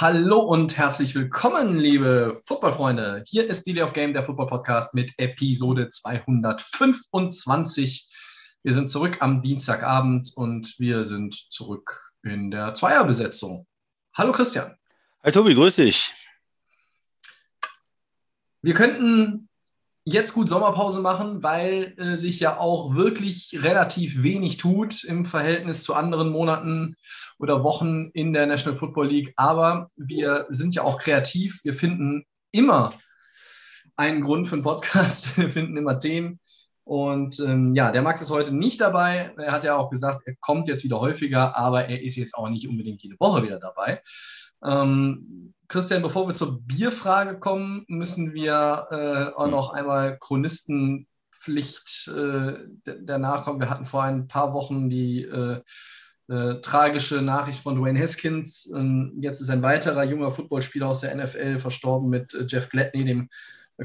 Hallo und herzlich willkommen, liebe Footballfreunde. Hier ist Delay of Game, der Football Podcast mit Episode 225. Wir sind zurück am Dienstagabend und wir sind zurück in der Zweierbesetzung. Hallo Christian. Hi Tobi, grüß dich. Wir könnten jetzt gut Sommerpause machen, weil äh, sich ja auch wirklich relativ wenig tut im Verhältnis zu anderen Monaten oder Wochen in der National Football League. Aber wir sind ja auch kreativ. Wir finden immer einen Grund für einen Podcast. Wir finden immer Themen. Und ähm, ja, der Max ist heute nicht dabei. Er hat ja auch gesagt, er kommt jetzt wieder häufiger, aber er ist jetzt auch nicht unbedingt jede Woche wieder dabei. Ähm, Christian, bevor wir zur Bierfrage kommen, müssen wir äh, auch noch einmal Chronistenpflicht äh, danach kommen. Wir hatten vor ein paar Wochen die äh, äh, tragische Nachricht von Dwayne Haskins. Ähm, jetzt ist ein weiterer junger Footballspieler aus der NFL verstorben mit äh, Jeff Gladney, dem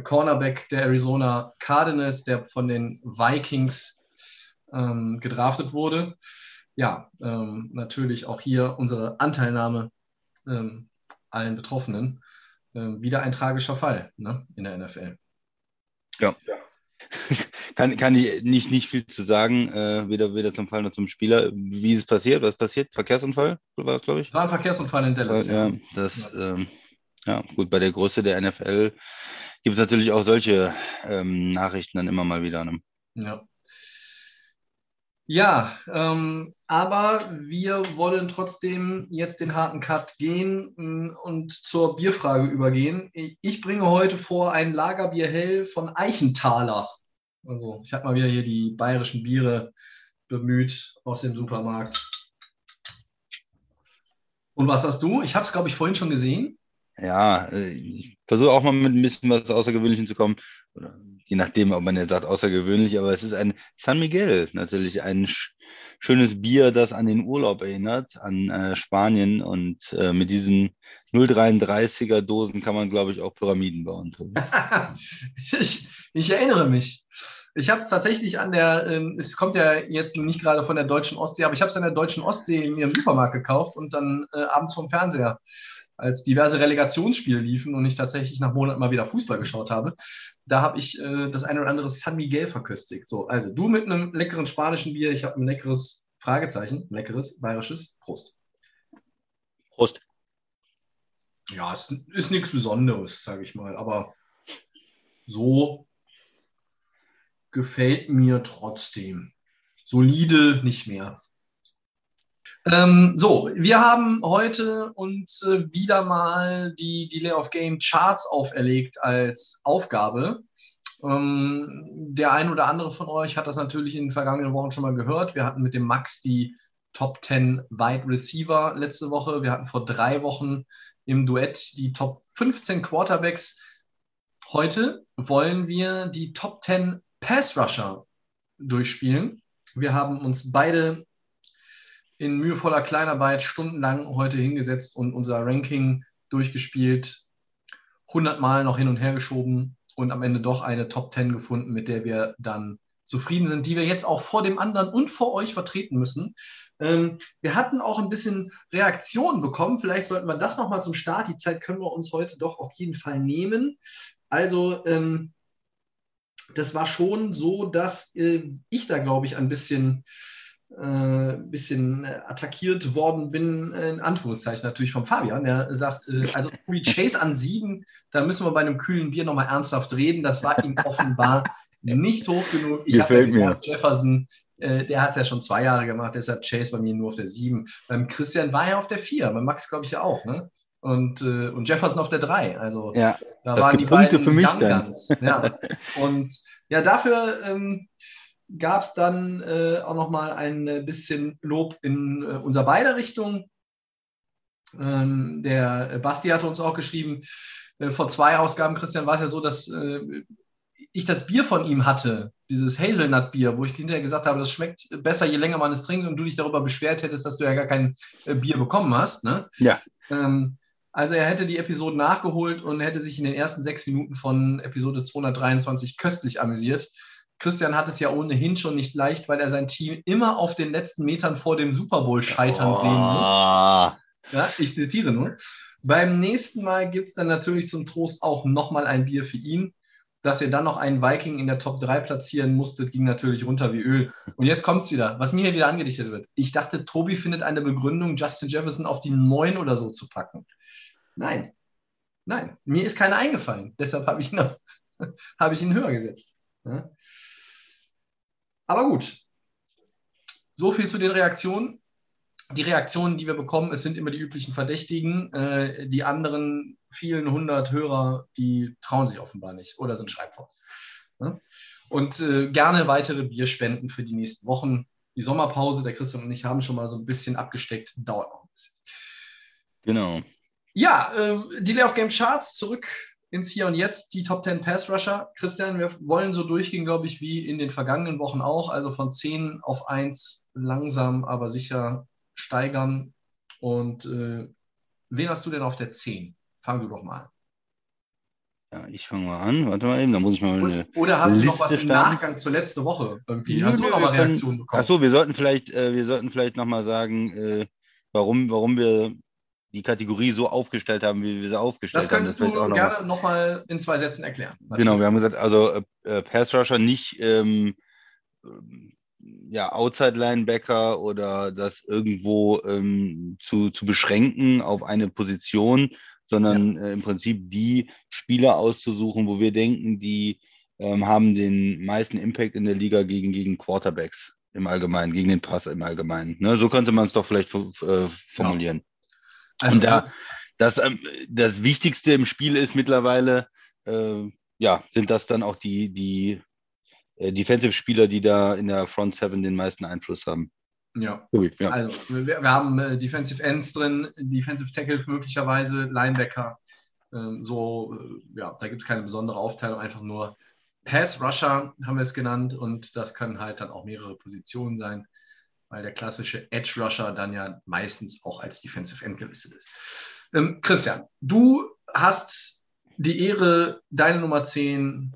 Cornerback der Arizona Cardinals, der von den Vikings ähm, gedraftet wurde. Ja, ähm, natürlich auch hier unsere Anteilnahme ähm, allen Betroffenen. Ähm, wieder ein tragischer Fall ne, in der NFL. Ja. Kann, kann ich nicht, nicht viel zu sagen, äh, weder, weder zum Fall noch zum Spieler. Wie ist es passiert? Was ist passiert? Verkehrsunfall war es, glaube ich? Es war ein Verkehrsunfall in Dallas. ja, das, ähm, ja, gut, bei der Größe der NFL gibt es natürlich auch solche ähm, Nachrichten dann immer mal wieder. Ne? Ja, ja ähm, aber wir wollen trotzdem jetzt den harten Cut gehen mm, und zur Bierfrage übergehen. Ich bringe heute vor ein Lagerbier hell von Eichenthaler. Also, ich habe mal wieder hier die bayerischen Biere bemüht aus dem Supermarkt. Und was hast du? Ich habe es, glaube ich, vorhin schon gesehen. Ja, äh, ich versuche auch mal mit ein bisschen was Außergewöhnlichem zu kommen. Je nachdem, ob man jetzt sagt außergewöhnlich, aber es ist ein San Miguel, natürlich ein sch schönes Bier, das an den Urlaub erinnert, an äh, Spanien. Und äh, mit diesen 0,33er Dosen kann man, glaube ich, auch Pyramiden bauen. Ich, ich erinnere mich. Ich habe es tatsächlich an der, ähm, es kommt ja jetzt nicht gerade von der deutschen Ostsee, aber ich habe es an der deutschen Ostsee in ihrem Supermarkt gekauft und dann äh, abends vom Fernseher, als diverse Relegationsspiele liefen und ich tatsächlich nach Monaten mal wieder Fußball geschaut habe, da habe ich äh, das eine oder andere San Miguel verköstigt. So, also du mit einem leckeren spanischen Bier, ich habe ein leckeres Fragezeichen, ein leckeres bayerisches Prost. Prost. Ja, es ist nichts Besonderes, sage ich mal, aber so gefällt mir trotzdem. Solide nicht mehr. Ähm, so, wir haben heute uns äh, wieder mal die Delay of Game Charts auferlegt als Aufgabe. Ähm, der ein oder andere von euch hat das natürlich in den vergangenen Wochen schon mal gehört. Wir hatten mit dem Max die Top 10 Wide Receiver letzte Woche. Wir hatten vor drei Wochen im Duett die Top 15 Quarterbacks. Heute wollen wir die Top 10 Pass Rusher durchspielen. Wir haben uns beide in mühevoller Kleinarbeit stundenlang heute hingesetzt und unser Ranking durchgespielt, 100 Mal noch hin und her geschoben und am Ende doch eine Top 10 gefunden, mit der wir dann zufrieden sind, die wir jetzt auch vor dem anderen und vor euch vertreten müssen. Ähm, wir hatten auch ein bisschen Reaktionen bekommen. Vielleicht sollten wir das nochmal zum Start. Die Zeit können wir uns heute doch auf jeden Fall nehmen. Also, ähm, das war schon so, dass äh, ich da, glaube ich, ein bisschen, äh, bisschen attackiert worden bin, in Anführungszeichen natürlich vom Fabian. Der sagt, äh, also Louis Chase an sieben, da müssen wir bei einem kühlen Bier nochmal ernsthaft reden. Das war ihm offenbar nicht hoch genug. Ich habe ja gesagt, Jefferson, äh, der hat es ja schon zwei Jahre gemacht, deshalb Chase bei mir nur auf der sieben. Beim Christian war er auf der vier, bei Max, glaube ich, ja auch, ne? Und, äh, und Jefferson auf der 3. Also ja, da waren die Punkte beiden für mich Young Guns. Ja. Und ja, dafür ähm, gab es dann äh, auch nochmal ein bisschen Lob in äh, unser beider Richtung. Ähm, der Basti hatte uns auch geschrieben, äh, vor zwei Ausgaben, Christian, war es ja so, dass äh, ich das Bier von ihm hatte, dieses Hazelnut-Bier, wo ich hinterher gesagt habe, das schmeckt besser, je länger man es trinkt und du dich darüber beschwert hättest, dass du ja gar kein äh, Bier bekommen hast. Ne? Ja. Ähm, also er hätte die Episode nachgeholt und hätte sich in den ersten sechs Minuten von Episode 223 köstlich amüsiert. Christian hat es ja ohnehin schon nicht leicht, weil er sein Team immer auf den letzten Metern vor dem Super Bowl scheitern Oh. sehen muss. Ja, ich zitiere nur. Beim nächsten Mal gibt es dann natürlich zum Trost auch nochmal ein Bier für ihn. Dass ihr dann noch einen Viking in der Top 3 platzieren musstet, ging natürlich runter wie Öl. Und jetzt kommt es wieder, was mir hier wieder angedichtet wird. Ich dachte, Tobi findet eine Begründung, Justin Jefferson auf die 9 oder so zu packen. Nein. Nein, mir ist keine eingefallen. Deshalb habe ich, ihn noch- habe ich ihn höher gesetzt. Ja. Aber gut. So viel zu den Reaktionen die Reaktionen, die wir bekommen, es sind immer die üblichen Verdächtigen. Äh, die anderen vielen hundert Hörer, die trauen sich offenbar nicht oder sind schreibfaul. Ja? Und äh, gerne weitere Bierspenden für die nächsten Wochen. Die Sommerpause, der Christian und ich haben schon mal so ein bisschen abgesteckt, dauert noch ein bisschen. Genau. Ja, äh, die Layoff Game Charts zurück ins Hier und Jetzt, die Top 10 Pass Rusher. Christian, wir wollen so durchgehen, glaube ich, wie in den vergangenen Wochen auch. Also von 10 auf 1 langsam, aber sicher steigern. Und äh, wen hast du denn auf der 10? Fang du doch mal an. Ja, ich fange mal an. Warte mal eben, da muss ich mal eine. Oder, oder hast du noch Liste was im? Nachgang zur letzten Woche irgendwie? Nö, Hast du nö, noch mal wir können- Reaktionen bekommen? Achso, wir sollten vielleicht, äh, wir sollten vielleicht nochmal sagen, äh, warum, warum wir die Kategorie so aufgestellt haben, wie wir sie aufgestellt das haben. könntest vielleicht du auch noch gerne nochmal in zwei Sätzen erklären. Genau, wir haben gesagt, also äh, äh, Pass Rusher nicht ähm, ja, Outside Linebacker oder das irgendwo ähm, zu, zu beschränken auf eine Position, sondern äh, im Prinzip die Spieler auszusuchen, wo wir denken, die ähm, haben den meisten Impact in der Liga gegen, gegen Quarterbacks im Allgemeinen, gegen den Pass im Allgemeinen. Ne? So könnte man es doch vielleicht äh, formulieren. Also, Und da- das, ähm, das Wichtigste im Spiel ist mittlerweile, äh, ja, sind das dann auch die, die äh, Defensive-Spieler, die da in der Front Seven den meisten Einfluss haben. ja. Tobi, ja. Also, wir, wir haben äh, Defensive Ends drin, Defensive Tackle möglicherweise, Linebacker. Ähm, so, äh, ja, da gibt es keine besondere Aufteilung, einfach nur Pass Rusher haben wir es genannt und das können halt dann auch mehrere Positionen sein, weil der klassische Edge Rusher dann ja meistens auch als Defensive End gelistet ist. Ähm, Christian, du hast die Ehre, deine Nummer 10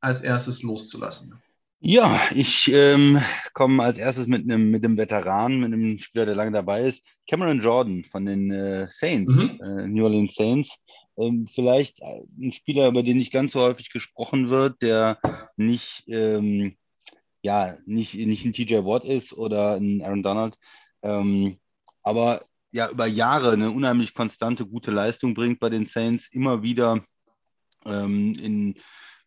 als erstes loszulassen. Ja, ich ähm, komme als erstes mit einem mit einem Veteran, mit einem Spieler, der lange dabei ist. Cameron Jordan von den äh, Saints, Mhm. äh, New Orleans Saints. Ähm, vielleicht ein Spieler, über den nicht ganz so häufig gesprochen wird, der nicht, ähm, ja, nicht, nicht ein TJ Watt ist oder ein Aaron Donald, ähm, aber ja, über Jahre eine unheimlich konstante, gute Leistung bringt bei den Saints, immer wieder ähm, in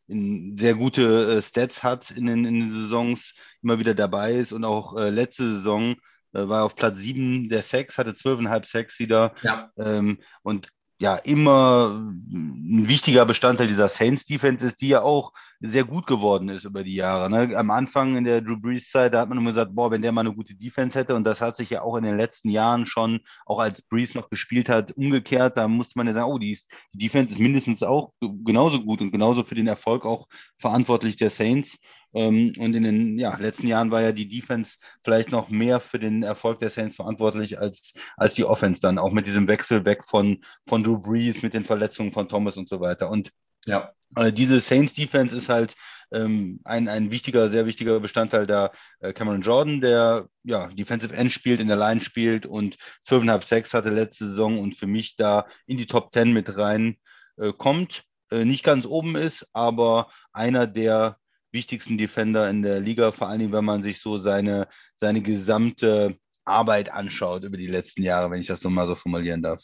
in sehr gute äh, Stats hat in den, in den Saisons, immer wieder dabei ist und auch äh, letzte Saison äh, war er auf Platz 7 der Sacks, hatte 12,5 Sacks wieder. Ja, ähm, und ja, immer ein wichtiger Bestandteil dieser Saints Defense ist, die ja auch sehr gut geworden ist über die Jahre. Ne? Am Anfang in der Drew Brees Zeit, da hat man immer gesagt, boah, wenn der mal eine gute Defense hätte und das hat sich ja auch in den letzten Jahren schon, auch als Brees noch gespielt hat, umgekehrt, da musste man ja sagen, oh, die, ist, die Defense ist mindestens auch genauso gut und genauso für den Erfolg auch verantwortlich der Saints. Ähm, und in den ja, letzten Jahren war ja die Defense vielleicht noch mehr für den Erfolg der Saints verantwortlich als, als die Offense dann, auch mit diesem Wechsel weg von, von Drew Brees, mit den Verletzungen von Thomas und so weiter. Und ja. äh, diese Saints Defense ist halt ähm, ein, ein wichtiger, sehr wichtiger Bestandteil da. Äh, Cameron Jordan, der ja Defensive End spielt, in der Line spielt und 12,5 Sacks hatte letzte Saison und für mich da in die Top 10 mit rein äh, kommt. Äh, nicht ganz oben ist, aber einer der wichtigsten Defender in der Liga, vor allen Dingen, wenn man sich so seine, seine gesamte Arbeit anschaut über die letzten Jahre, wenn ich das so mal so formulieren darf.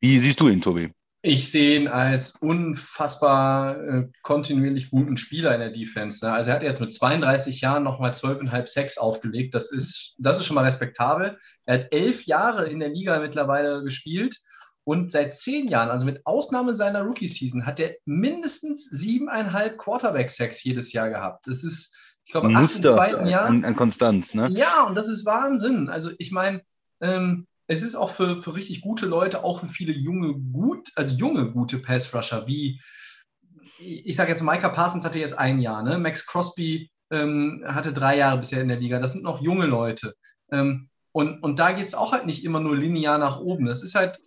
Wie siehst du ihn, Tobi? Ich sehe ihn als unfassbar äh, kontinuierlich guten Spieler in der Defense. Ne? Also er hat jetzt mit 32 Jahren nochmal 12,5 Sacks aufgelegt. Das ist, das ist schon mal respektabel. Er hat elf Jahre in der Liga mittlerweile gespielt und seit zehn Jahren, also mit Ausnahme seiner Rookie-Season, hat er mindestens siebeneinhalb Quarterback-Sacks jedes Jahr gehabt. Das ist, ich glaube, acht im zweiten Jahr. an, an Konstanz, ne? Ja, und das ist Wahnsinn. Also ich meine, ähm, es ist auch für, für richtig gute Leute, auch für viele junge, gut, also junge, gute Pass-Rusher, wie ich sage jetzt, Micah Parsons hatte jetzt ein Jahr, ne? Max Crosby ähm, hatte drei Jahre bisher in der Liga. Das sind noch junge Leute. Ähm, und, und da geht es auch halt nicht immer nur linear nach oben. Das ist halt,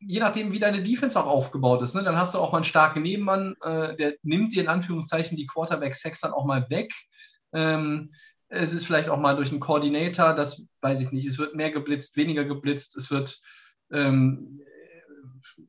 je nachdem, wie deine Defense auch aufgebaut ist, ne? dann hast du auch mal einen starken Nebenmann, äh, der nimmt dir in Anführungszeichen die Quarterback-Sex dann auch mal weg. Ähm, es ist vielleicht auch mal durch einen Coordinator, das weiß ich nicht. Es wird mehr geblitzt, weniger geblitzt. Es wird ähm,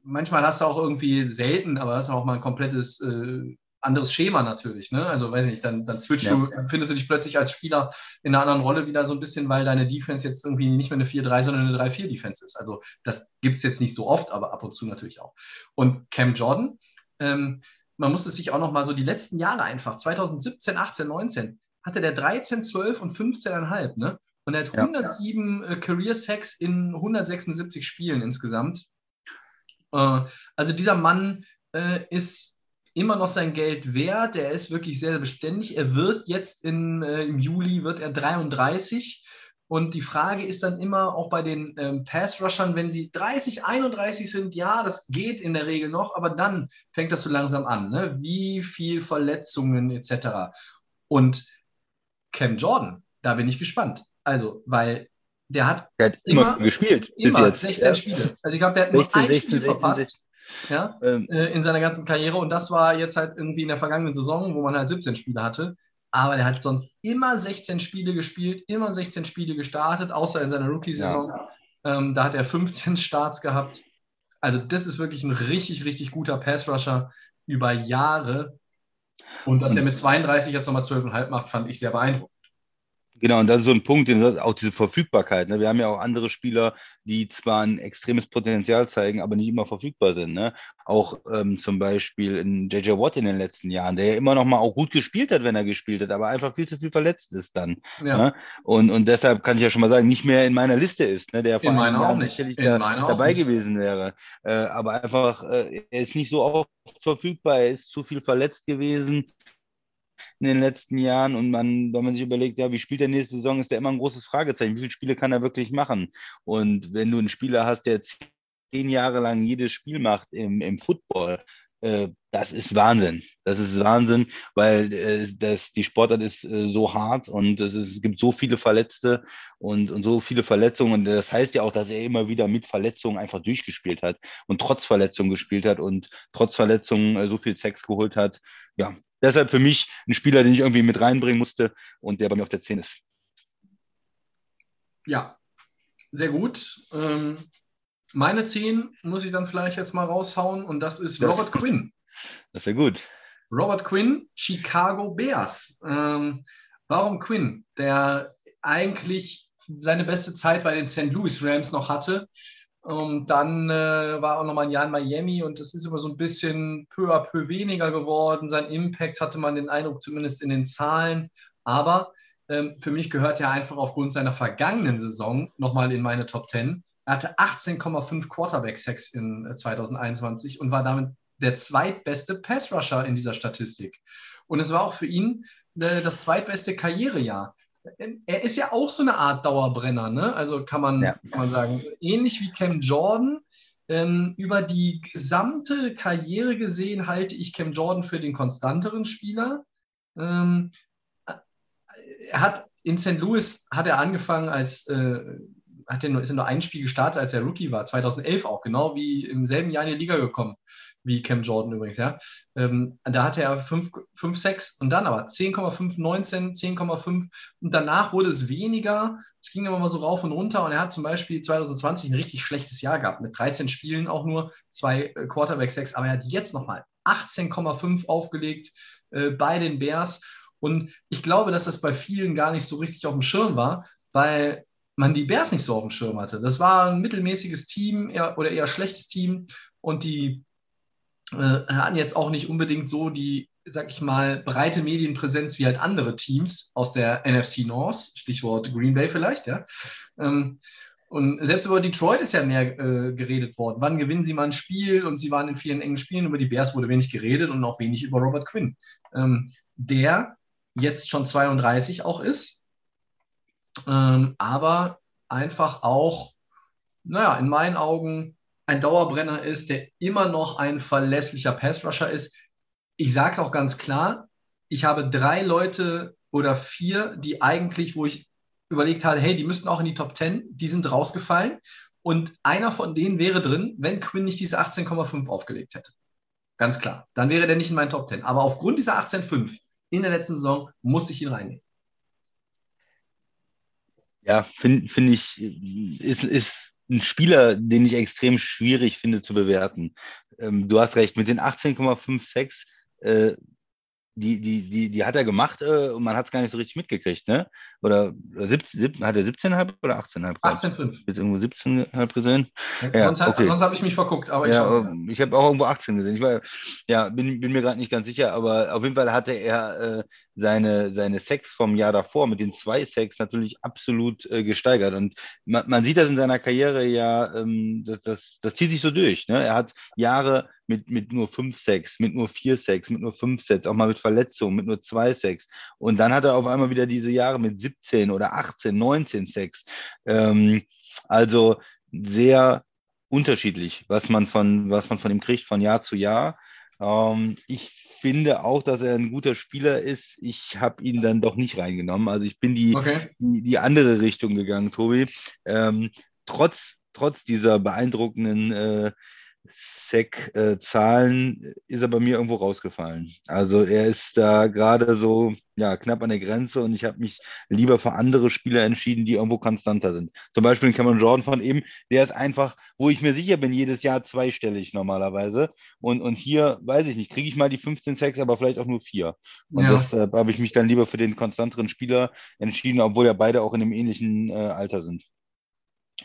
manchmal hast du auch irgendwie selten, aber hast du auch mal ein komplettes äh, anderes Schema natürlich. Ne? Also weiß ich nicht, dann, dann switchst ja. du, findest du dich plötzlich als Spieler in einer anderen Rolle wieder so ein bisschen, weil deine Defense jetzt irgendwie nicht mehr eine 4-3, sondern eine 3-4-Defense ist. Also das gibt es jetzt nicht so oft, aber ab und zu natürlich auch. Und Cam Jordan, ähm, man muss es sich auch noch mal so die letzten Jahre einfach, 2017, 18, 19, hatte der 13, 12 und 15,5, ne? Und er hat 107 ja. äh, Career Sacks in 176 Spielen insgesamt. Äh, also dieser Mann äh, ist immer noch sein Geld wert. Er ist wirklich sehr, sehr beständig. Er wird jetzt in, äh, im Juli wird er 33. Und die Frage ist dann immer auch bei den ähm, Pass-Rushern, wenn sie 30, 31 sind, ja, das geht in der Regel noch, aber dann fängt das so langsam an. Ne? Wie viel Verletzungen etc. Und Cam Jordan, da bin ich gespannt. Also, weil der hat, der hat immer, immer gespielt. Immer 16 ja. Spiele. Also ich glaube, der hat 16, nur ein 16, Spiel 16, verpasst. Ja, ähm, äh, in seiner ganzen Karriere. Und das war jetzt halt irgendwie in der vergangenen Saison, wo man halt 17 Spiele hatte. Aber der hat sonst immer 16 Spiele gespielt, immer 16 Spiele gestartet, außer in seiner Rookie-Saison. Ja. Ähm, da hat er 15 Starts gehabt. Also, das ist wirklich ein richtig, richtig guter Pass-Rusher über Jahre. Und dass er mit 32 jetzt nochmal 12,5 macht, fand ich sehr beeindruckend. Genau, und das ist so ein Punkt, auch diese Verfügbarkeit. Ne? Wir haben ja auch andere Spieler, die zwar ein extremes Potenzial zeigen, aber nicht immer verfügbar sind. Ne? Auch ähm, zum Beispiel in JJ Watt in den letzten Jahren, der ja immer noch mal auch gut gespielt hat, wenn er gespielt hat, aber einfach viel zu viel verletzt ist dann. Ja. Ne? Und, und deshalb kann ich ja schon mal sagen, nicht mehr in meiner Liste ist, ne? der vor in meiner auch nicht. In da, dabei gewesen wäre. Äh, aber einfach, äh, er ist nicht so oft verfügbar, er ist zu viel verletzt gewesen in den letzten Jahren und man, wenn man sich überlegt, ja, wie spielt der nächste Saison, ist der immer ein großes Fragezeichen. Wie viele Spiele kann er wirklich machen? Und wenn du einen Spieler hast, der zehn Jahre lang jedes Spiel macht im, im Football, äh, das ist Wahnsinn. Das ist Wahnsinn, weil äh, das, die Sportart ist äh, so hart und es, ist, es gibt so viele Verletzte und, und so viele Verletzungen. Und das heißt ja auch, dass er immer wieder mit Verletzungen einfach durchgespielt hat und trotz Verletzungen gespielt hat und trotz Verletzungen so viel Sex geholt hat. Ja, deshalb für mich ein Spieler, den ich irgendwie mit reinbringen musste und der bei mir auf der 10 ist. Ja, sehr gut. Ähm, meine 10 muss ich dann vielleicht jetzt mal raushauen und das ist Robert das, Quinn. Das wäre gut. Robert Quinn, Chicago Bears. Ähm, warum Quinn? Der eigentlich seine beste Zeit bei den St. Louis Rams noch hatte. Und dann äh, war auch noch mal ein Jahr in Miami und das ist immer so ein bisschen peu à peu weniger geworden. Sein Impact hatte man den Eindruck, zumindest in den Zahlen. Aber ähm, für mich gehört er einfach aufgrund seiner vergangenen Saison nochmal in meine Top 10. Er hatte 18,5 Quarterback-Sacks in 2021 äh, und war damit der zweitbeste Pass-Rusher in dieser Statistik. Und es war auch für ihn äh, das zweitbeste Karrierejahr. Er ist ja auch so eine Art Dauerbrenner, ne? Also kann man, ja. kann man sagen, ähnlich wie Cam Jordan. Ähm, über die gesamte Karriere gesehen halte ich Cam Jordan für den konstanteren Spieler. Ähm, er hat in St. Louis hat er angefangen als äh, hat nur, ist er nur ein Spiel gestartet, als er Rookie war, 2011 auch, genau wie im selben Jahr in die Liga gekommen, wie Cam Jordan übrigens, ja. Ähm, da hatte er 5, 5, 6 und dann aber 10,5, 19, 10,5 und danach wurde es weniger. Es ging immer mal so rauf und runter und er hat zum Beispiel 2020 ein richtig schlechtes Jahr gehabt, mit 13 Spielen auch nur, zwei äh, Quarterback-Sacks, aber er hat jetzt nochmal 18,5 aufgelegt äh, bei den Bears. Und ich glaube, dass das bei vielen gar nicht so richtig auf dem Schirm war, weil man die Bears nicht so auf dem Schirm hatte. Das war ein mittelmäßiges Team eher, oder eher schlechtes Team und die äh, hatten jetzt auch nicht unbedingt so die, sag ich mal, breite Medienpräsenz wie halt andere Teams aus der NFC North, Stichwort Green Bay vielleicht, ja. Ähm, und selbst über Detroit ist ja mehr äh, geredet worden. Wann gewinnen sie mal ein Spiel? Und sie waren in vielen engen Spielen. Über die Bears wurde wenig geredet und auch wenig über Robert Quinn, ähm, der jetzt schon 32 auch ist ähm, aber einfach auch, naja, in meinen Augen ein Dauerbrenner ist, der immer noch ein verlässlicher Passrusher ist. ich sage es auch ganz klar, ich habe drei Leute oder vier, die eigentlich, wo ich überlegt habe, hey, die müssten auch in die Top 10, die sind rausgefallen. Und einer von denen wäre drin, wenn Quinn nicht diese 18,5 aufgelegt hätte. Ganz klar. Dann wäre der nicht in meinen Top 10. Aber aufgrund dieser 18,5 in der letzten Saison musste ich ihn reinnehmen. Ja, finde find ich, ist, ist ein Spieler, den ich extrem schwierig finde zu bewerten. Ähm, du hast recht, mit den 18,56 äh, die, die, die, die hat er gemacht äh, und man hat es gar nicht so richtig mitgekriegt, ne? Oder 17, 17, hat er 17,5 oder 18,5? 18,5. Jetzt irgendwo 17,5 gesehen? Ja, sonst, okay. sonst habe ich mich verguckt, aber ich, ja, ich habe auch irgendwo 18 gesehen. Ich war, ja, bin, bin mir gerade nicht ganz sicher, aber auf jeden Fall hatte er äh, seine, seine Sex vom Jahr davor mit den zwei Sex natürlich absolut äh, gesteigert. Und man, man, sieht das in seiner Karriere ja, ähm, das, das, das zieht sich so durch. Ne? Er hat Jahre mit, mit nur fünf Sex, mit nur vier Sex, mit nur fünf Sets, auch mal mit Verletzungen, mit nur zwei Sex. Und dann hat er auf einmal wieder diese Jahre mit 17 oder 18, 19 Sex. Ähm, also sehr unterschiedlich, was man von, was man von ihm kriegt von Jahr zu Jahr. Ähm, ich finde auch, dass er ein guter Spieler ist. Ich habe ihn dann doch nicht reingenommen. Also ich bin die, okay. die, die, andere Richtung gegangen, Tobi. Ähm, trotz, trotz dieser beeindruckenden äh, SEC-Zahlen äh, ist er bei mir irgendwo rausgefallen. Also er ist da gerade so ja, knapp an der Grenze und ich habe mich lieber für andere Spieler entschieden, die irgendwo konstanter sind. Zum Beispiel Cameron Jordan von eben, der ist einfach, wo ich mir sicher bin, jedes Jahr zweistellig normalerweise. Und, und hier, weiß ich nicht, kriege ich mal die 15 Sex, aber vielleicht auch nur vier. Und ja. deshalb habe ich mich dann lieber für den konstanteren Spieler entschieden, obwohl ja beide auch in einem ähnlichen äh, Alter sind.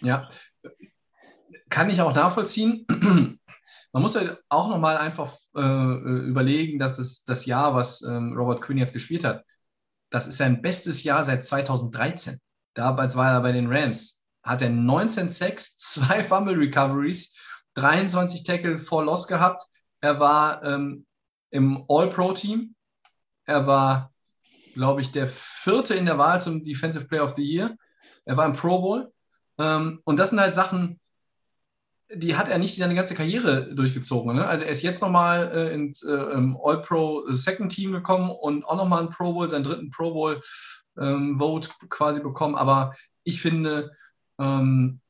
Ja, kann ich auch nachvollziehen. Man muss ja auch nochmal einfach äh, überlegen, dass es das Jahr, was ähm, Robert Quinn jetzt gespielt hat, das ist sein bestes Jahr seit 2013. Damals war er bei den Rams. Hat er 19 Sacks, zwei Fumble Recoveries, 23 Tackle for Loss gehabt. Er war ähm, im All-Pro-Team. Er war, glaube ich, der vierte in der Wahl zum Defensive Player of the Year. Er war im Pro Bowl. Ähm, und das sind halt Sachen, die hat er nicht seine ganze Karriere durchgezogen. Ne? Also er ist jetzt nochmal äh, ins äh, All-Pro Second Team gekommen und auch nochmal ein Pro Bowl, seinen dritten Pro Bowl ähm, Vote quasi bekommen. Aber ich finde, ähm,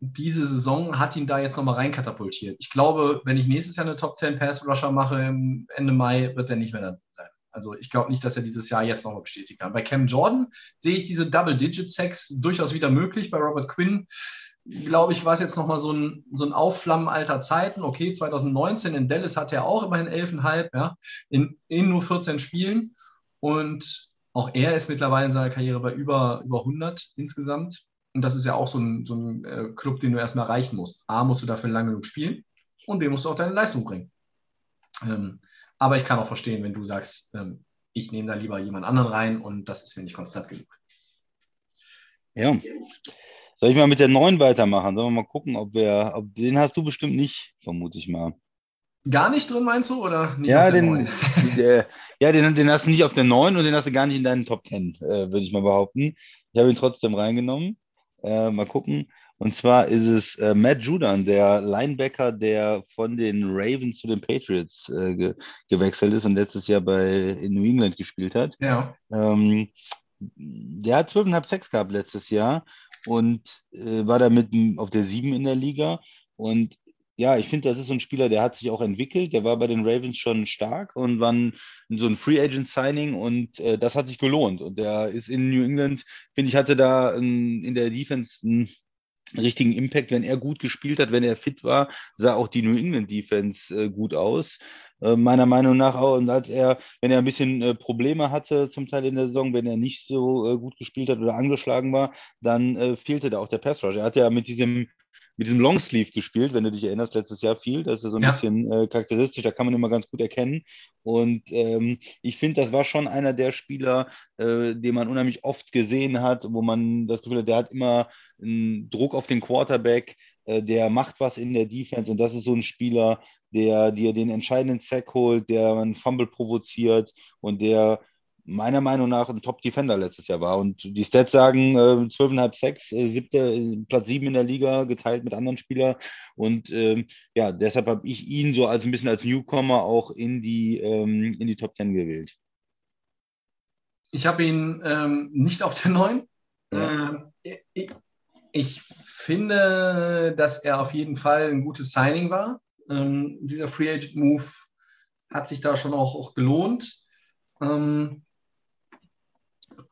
diese Saison hat ihn da jetzt nochmal reinkatapultiert. Ich glaube, wenn ich nächstes Jahr eine Top 10 Pass Rusher mache, Ende Mai, wird er nicht mehr da sein. Also ich glaube nicht, dass er dieses Jahr jetzt nochmal bestätigen kann. Bei Cam Jordan sehe ich diese Double-Digit-Sex durchaus wieder möglich. Bei Robert Quinn glaube ich, war es jetzt nochmal so ein, so ein Aufflammen alter Zeiten. Okay, 2019 in Dallas hat er auch immerhin 11,5, ja, in, in nur 14 Spielen. Und auch er ist mittlerweile in seiner Karriere bei über, über 100 insgesamt. Und das ist ja auch so ein, so ein äh, Club, den du erstmal erreichen musst. A, musst du dafür lange genug spielen und B, musst du auch deine Leistung bringen. Ähm, aber ich kann auch verstehen, wenn du sagst, ähm, ich nehme da lieber jemand anderen rein und das ist mir nicht konstant genug. Ja, soll ich mal mit der neuen weitermachen? Sollen wir mal gucken, ob wir, ob den hast du bestimmt nicht, vermute ich mal. Gar nicht drin, meinst du? Oder nicht ja, den, der, ja den, den hast du nicht auf der 9 und den hast du gar nicht in deinen Top 10, äh, würde ich mal behaupten. Ich habe ihn trotzdem reingenommen. Äh, mal gucken. Und zwar ist es äh, Matt Judon, der Linebacker, der von den Ravens zu den Patriots äh, ge gewechselt ist und letztes Jahr bei in New England gespielt hat. Ja. Ähm, der hat 12,5 Sex gehabt letztes Jahr und äh, war damit auf der 7 in der Liga. Und ja, ich finde, das ist so ein Spieler, der hat sich auch entwickelt. Der war bei den Ravens schon stark und war so ein Free Agent Signing und äh, das hat sich gelohnt. Und der ist in New England, finde ich, hatte da ein, in der Defense einen richtigen Impact, wenn er gut gespielt hat, wenn er fit war, sah auch die New England Defense äh, gut aus. Äh, meiner Meinung nach auch. Und als er, wenn er ein bisschen äh, Probleme hatte, zum Teil in der Saison, wenn er nicht so äh, gut gespielt hat oder angeschlagen war, dann äh, fehlte da auch der Pass Rush. Er hat ja mit diesem mit diesem Longsleeve gespielt, wenn du dich erinnerst, letztes Jahr viel. Das ist so ein ja. bisschen äh, charakteristisch, da kann man immer ganz gut erkennen. Und ähm, ich finde, das war schon einer der Spieler, äh, den man unheimlich oft gesehen hat, wo man das Gefühl hat, der hat immer einen Druck auf den Quarterback, äh, der macht was in der Defense und das ist so ein Spieler, der dir den entscheidenden Sack holt, der einen Fumble provoziert und der meiner Meinung nach ein Top-Defender letztes Jahr war. Und die Stats sagen äh, 12,5 Sacks, äh, siebte, äh, Platz 7 in der Liga, geteilt mit anderen Spielern. Und ähm, ja, deshalb habe ich ihn so als ein bisschen als Newcomer auch in die, ähm, in die Top 10 gewählt. Ich habe ihn ähm, nicht auf der 9. Ja. Äh, ich, ich, finde, dass er auf jeden Fall ein gutes Signing war. Ähm, dieser Free Agent Move hat sich da schon auch, auch gelohnt. Ähm,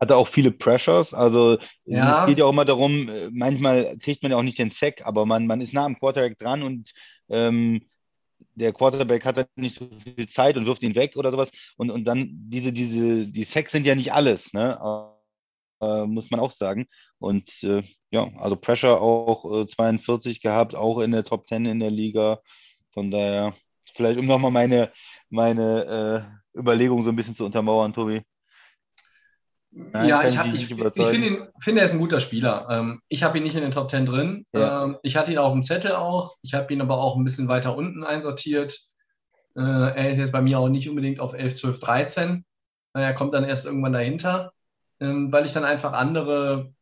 hatte auch viele Pressures. Also ja. es geht ja auch immer darum, äh, manchmal kriegt man ja auch nicht den Sack, aber man, man ist nah am Quarterback dran und ähm, der Quarterback hat halt nicht so viel Zeit und wirft ihn weg oder sowas. Und, und dann diese, diese, die Sacks sind ja nicht alles, ne? Äh, muss man auch sagen. Und äh, ja, also Pressure auch äh, 42 gehabt, auch in der Top 10 in der Liga. Von daher, vielleicht um nochmal meine, meine äh, Überlegung so ein bisschen zu untermauern, Tobi. Nein, ja, ich, ich, ich finde, ihn, finde, er ist ein guter Spieler. Ähm, ich habe ihn nicht in den Top 10 drin. Ja. Ähm, ich hatte ihn auf dem Zettel auch. Ich habe ihn aber auch ein bisschen weiter unten einsortiert. Äh, er ist jetzt bei mir auch nicht unbedingt auf 11, 12, 13. Er kommt dann erst irgendwann dahinter, weil ich dann einfach andere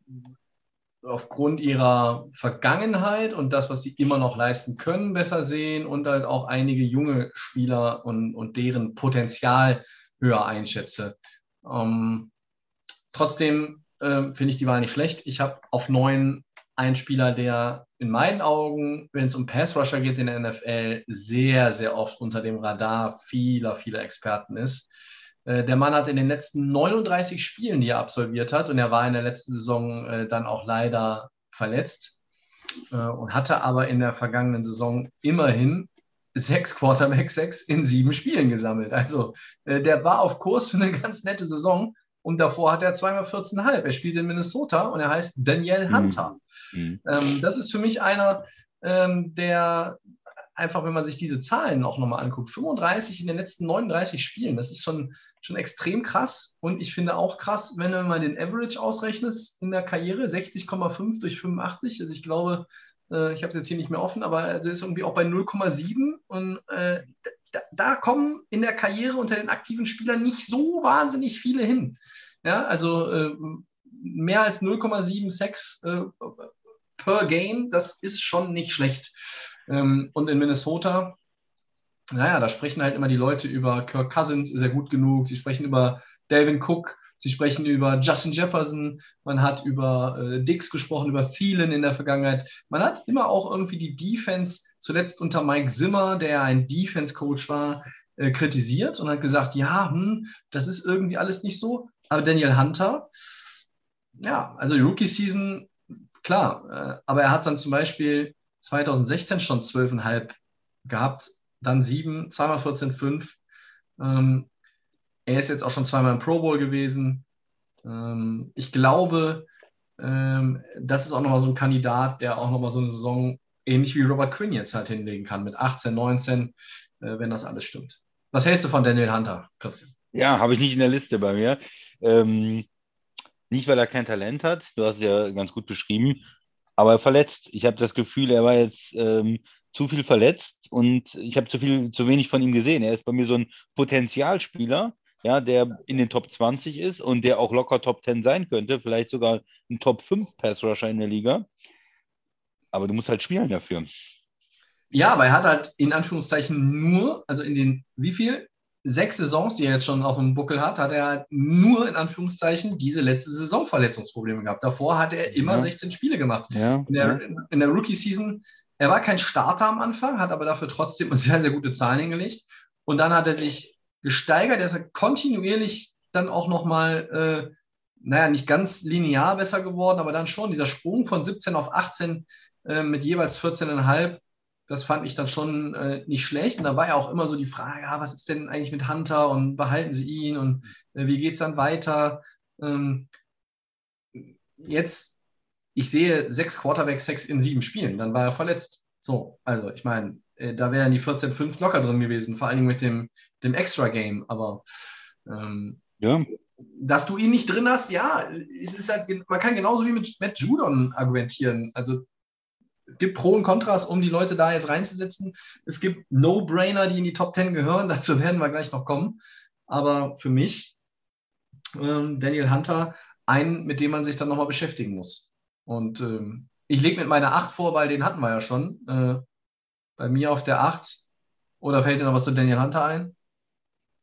aufgrund ihrer Vergangenheit und das, was sie immer noch leisten können, besser sehen und halt auch einige junge Spieler und, und deren Potenzial höher einschätze. Ähm, Trotzdem äh, finde ich die Wahl nicht schlecht. Ich habe auf neun einen Spieler, der in meinen Augen, wenn es um Pass-Rusher geht in der NFL, sehr, sehr oft unter dem Radar vieler, vieler Experten ist. Äh, der Mann hat in den letzten 39 Spielen, die er absolviert hat, und er war in der letzten Saison äh, dann auch leider verletzt äh, und hatte aber in der vergangenen Saison immerhin sechs Quarterback sechs in sieben Spielen gesammelt. Also der war auf Kurs für eine ganz nette Saison und davor hat er zweimal 14,5. Er spielt in Minnesota und er heißt Daniel mhm. Hunter. Mhm. Ähm, das ist für mich einer, ähm, der einfach, wenn man sich diese Zahlen auch nochmal anguckt, 35 in den letzten 39 Spielen, das ist schon, schon extrem krass. Und ich finde auch krass, wenn du mal den Average ausrechnest in der Karriere, 60,5 durch 85. Also ich glaube, äh, ich habe es jetzt hier nicht mehr offen, aber er ist irgendwie auch bei 0,7 und äh, da, da, kommen in der Karriere unter den aktiven Spielern nicht so wahnsinnig viele hin. Ja, also äh, mehr als 0,76 äh, per Game, das ist schon nicht schlecht. Ähm, und in Minnesota, naja, da sprechen halt immer die Leute über Kirk Cousins, ist er gut genug. Sie sprechen über Delvin Cook, Sie sprechen über Justin Jefferson, man hat über äh, Dix gesprochen, über Thielen in der Vergangenheit. Man hat immer auch irgendwie die Defense, zuletzt unter Mike Zimmer, der ein Defense-Coach war, äh, kritisiert und hat gesagt, ja, hm, das ist irgendwie alles nicht so. Aber Daniel Hunter, ja, also Rookie-Season, klar, äh, aber er hat dann zum Beispiel 2016 schon 12,5 gehabt, dann 7, zweimal 14,5. Ähm, er ist jetzt auch schon zweimal im Pro Bowl gewesen. Ähm, ich glaube, ähm, das ist auch nochmal so ein Kandidat, der auch nochmal so eine Saison ähnlich wie Robert Quinn jetzt halt hinlegen kann mit 18, 19, äh, wenn das alles stimmt. Was hältst du von Daniel Hunter, Christian? Ja, habe ich nicht in der Liste bei mir. Ähm, nicht, weil er kein Talent hat, du hast es ja ganz gut beschrieben, aber verletzt. Ich habe das Gefühl, er war jetzt ähm, zu viel verletzt und ich habe zu viel, zu wenig von ihm gesehen. Er ist bei mir so ein Potenzialspieler, ja, der in den Top 20 ist und der auch locker Top 10 sein könnte, vielleicht sogar ein Top 5 Pass Rusher in der Liga. Aber du musst halt spielen dafür. Ja, aber er hat halt in Anführungszeichen nur, also in den wie viel? Sechs Saisons, die er jetzt schon auf dem Buckel hat, hat er halt nur in Anführungszeichen diese letzte Saison Verletzungsprobleme gehabt. Davor hat er immer ja. 16 Spiele gemacht. Ja. In der, ja. der Rookie-Season, er war kein Starter am Anfang, hat aber dafür trotzdem sehr, sehr gute Zahlen hingelegt. Und dann hat er sich gesteigert. Er ist kontinuierlich dann auch nochmal, äh, naja, nicht ganz linear besser geworden, aber dann schon dieser Sprung von 17 auf 18 äh, mit jeweils 14,5. Das fand ich dann schon äh, nicht schlecht. Und da war ja auch immer so die Frage, ja, was ist denn eigentlich mit Hunter und behalten Sie ihn und äh, wie geht es dann weiter? Ähm, jetzt, ich sehe sechs Quarterbacks, sechs in sieben Spielen, dann war er verletzt. So, also ich meine, äh, da wären die 14-5 locker drin gewesen, vor allem mit dem, dem Extra-Game. Aber ähm, ja. dass du ihn nicht drin hast, ja, es ist halt, man kann genauso wie mit Matt Judon argumentieren. Also es gibt Pro und Kontras, um die Leute da jetzt reinzusetzen. Es gibt No-Brainer, die in die Top 10 gehören, dazu werden wir gleich noch kommen. Aber für mich ähm, Daniel Hunter, einen, mit dem man sich dann nochmal beschäftigen muss. Und ähm, ich lege mit meiner 8 vor, weil den hatten wir ja schon. Äh, bei mir auf der 8. Oder fällt dir noch was zu Daniel Hunter ein?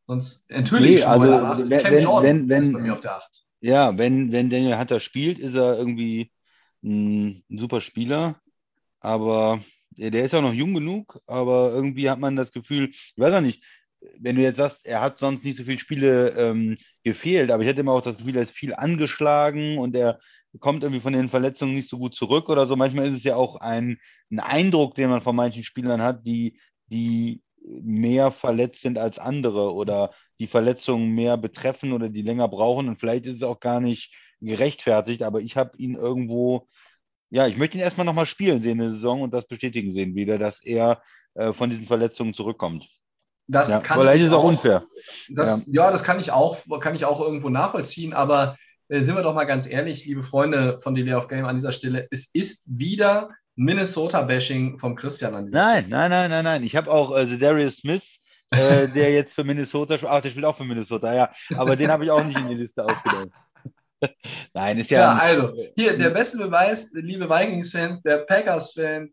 Sonst enthülle Nee, also, meine 8. wenn- Cam wenn- Jordan wenn- wenn- ist bei mir auf der 8. Ja, wenn, wenn Daniel Hunter spielt, ist er irgendwie ein, ein super Spieler. Aber der, der ist auch noch jung genug, aber irgendwie hat man das Gefühl, ich weiß auch nicht, wenn du jetzt sagst, er hat sonst nicht so viele Spiele ähm, gefehlt, aber ich hätte immer auch das Gefühl, er ist viel angeschlagen und er kommt irgendwie von den Verletzungen nicht so gut zurück oder so. Manchmal ist es ja auch ein, ein Eindruck, den man von manchen Spielern hat, die, die mehr verletzt sind als andere oder die Verletzungen mehr betreffen oder die länger brauchen. Und vielleicht ist es auch gar nicht gerechtfertigt, aber ich habe ihn irgendwo, ja, ich möchte ihn erstmal nochmal spielen sehen in der Saison und das bestätigen sehen wieder, dass er äh, von diesen Verletzungen zurückkommt. Das Ja, kann vielleicht ich ist es auch unfair. Das, ja. das kann ich auch, kann ich auch irgendwo nachvollziehen, aber sind wir doch mal ganz ehrlich, liebe Freunde von Delay of Game an dieser Stelle, es ist wieder Minnesota-Bashing vom Christian an dieser Nein, Stelle. nein, nein, nein, nein. Ich habe auch äh, Darius Smith, äh, der jetzt für Minnesota spielt. Ach, der spielt auch für Minnesota, ja. Aber den habe ich auch nicht in die Liste aufgenommen. nein, ist ja. Ja, also, hier der beste Beweis, liebe Vikings-Fans, der Packers-Fan,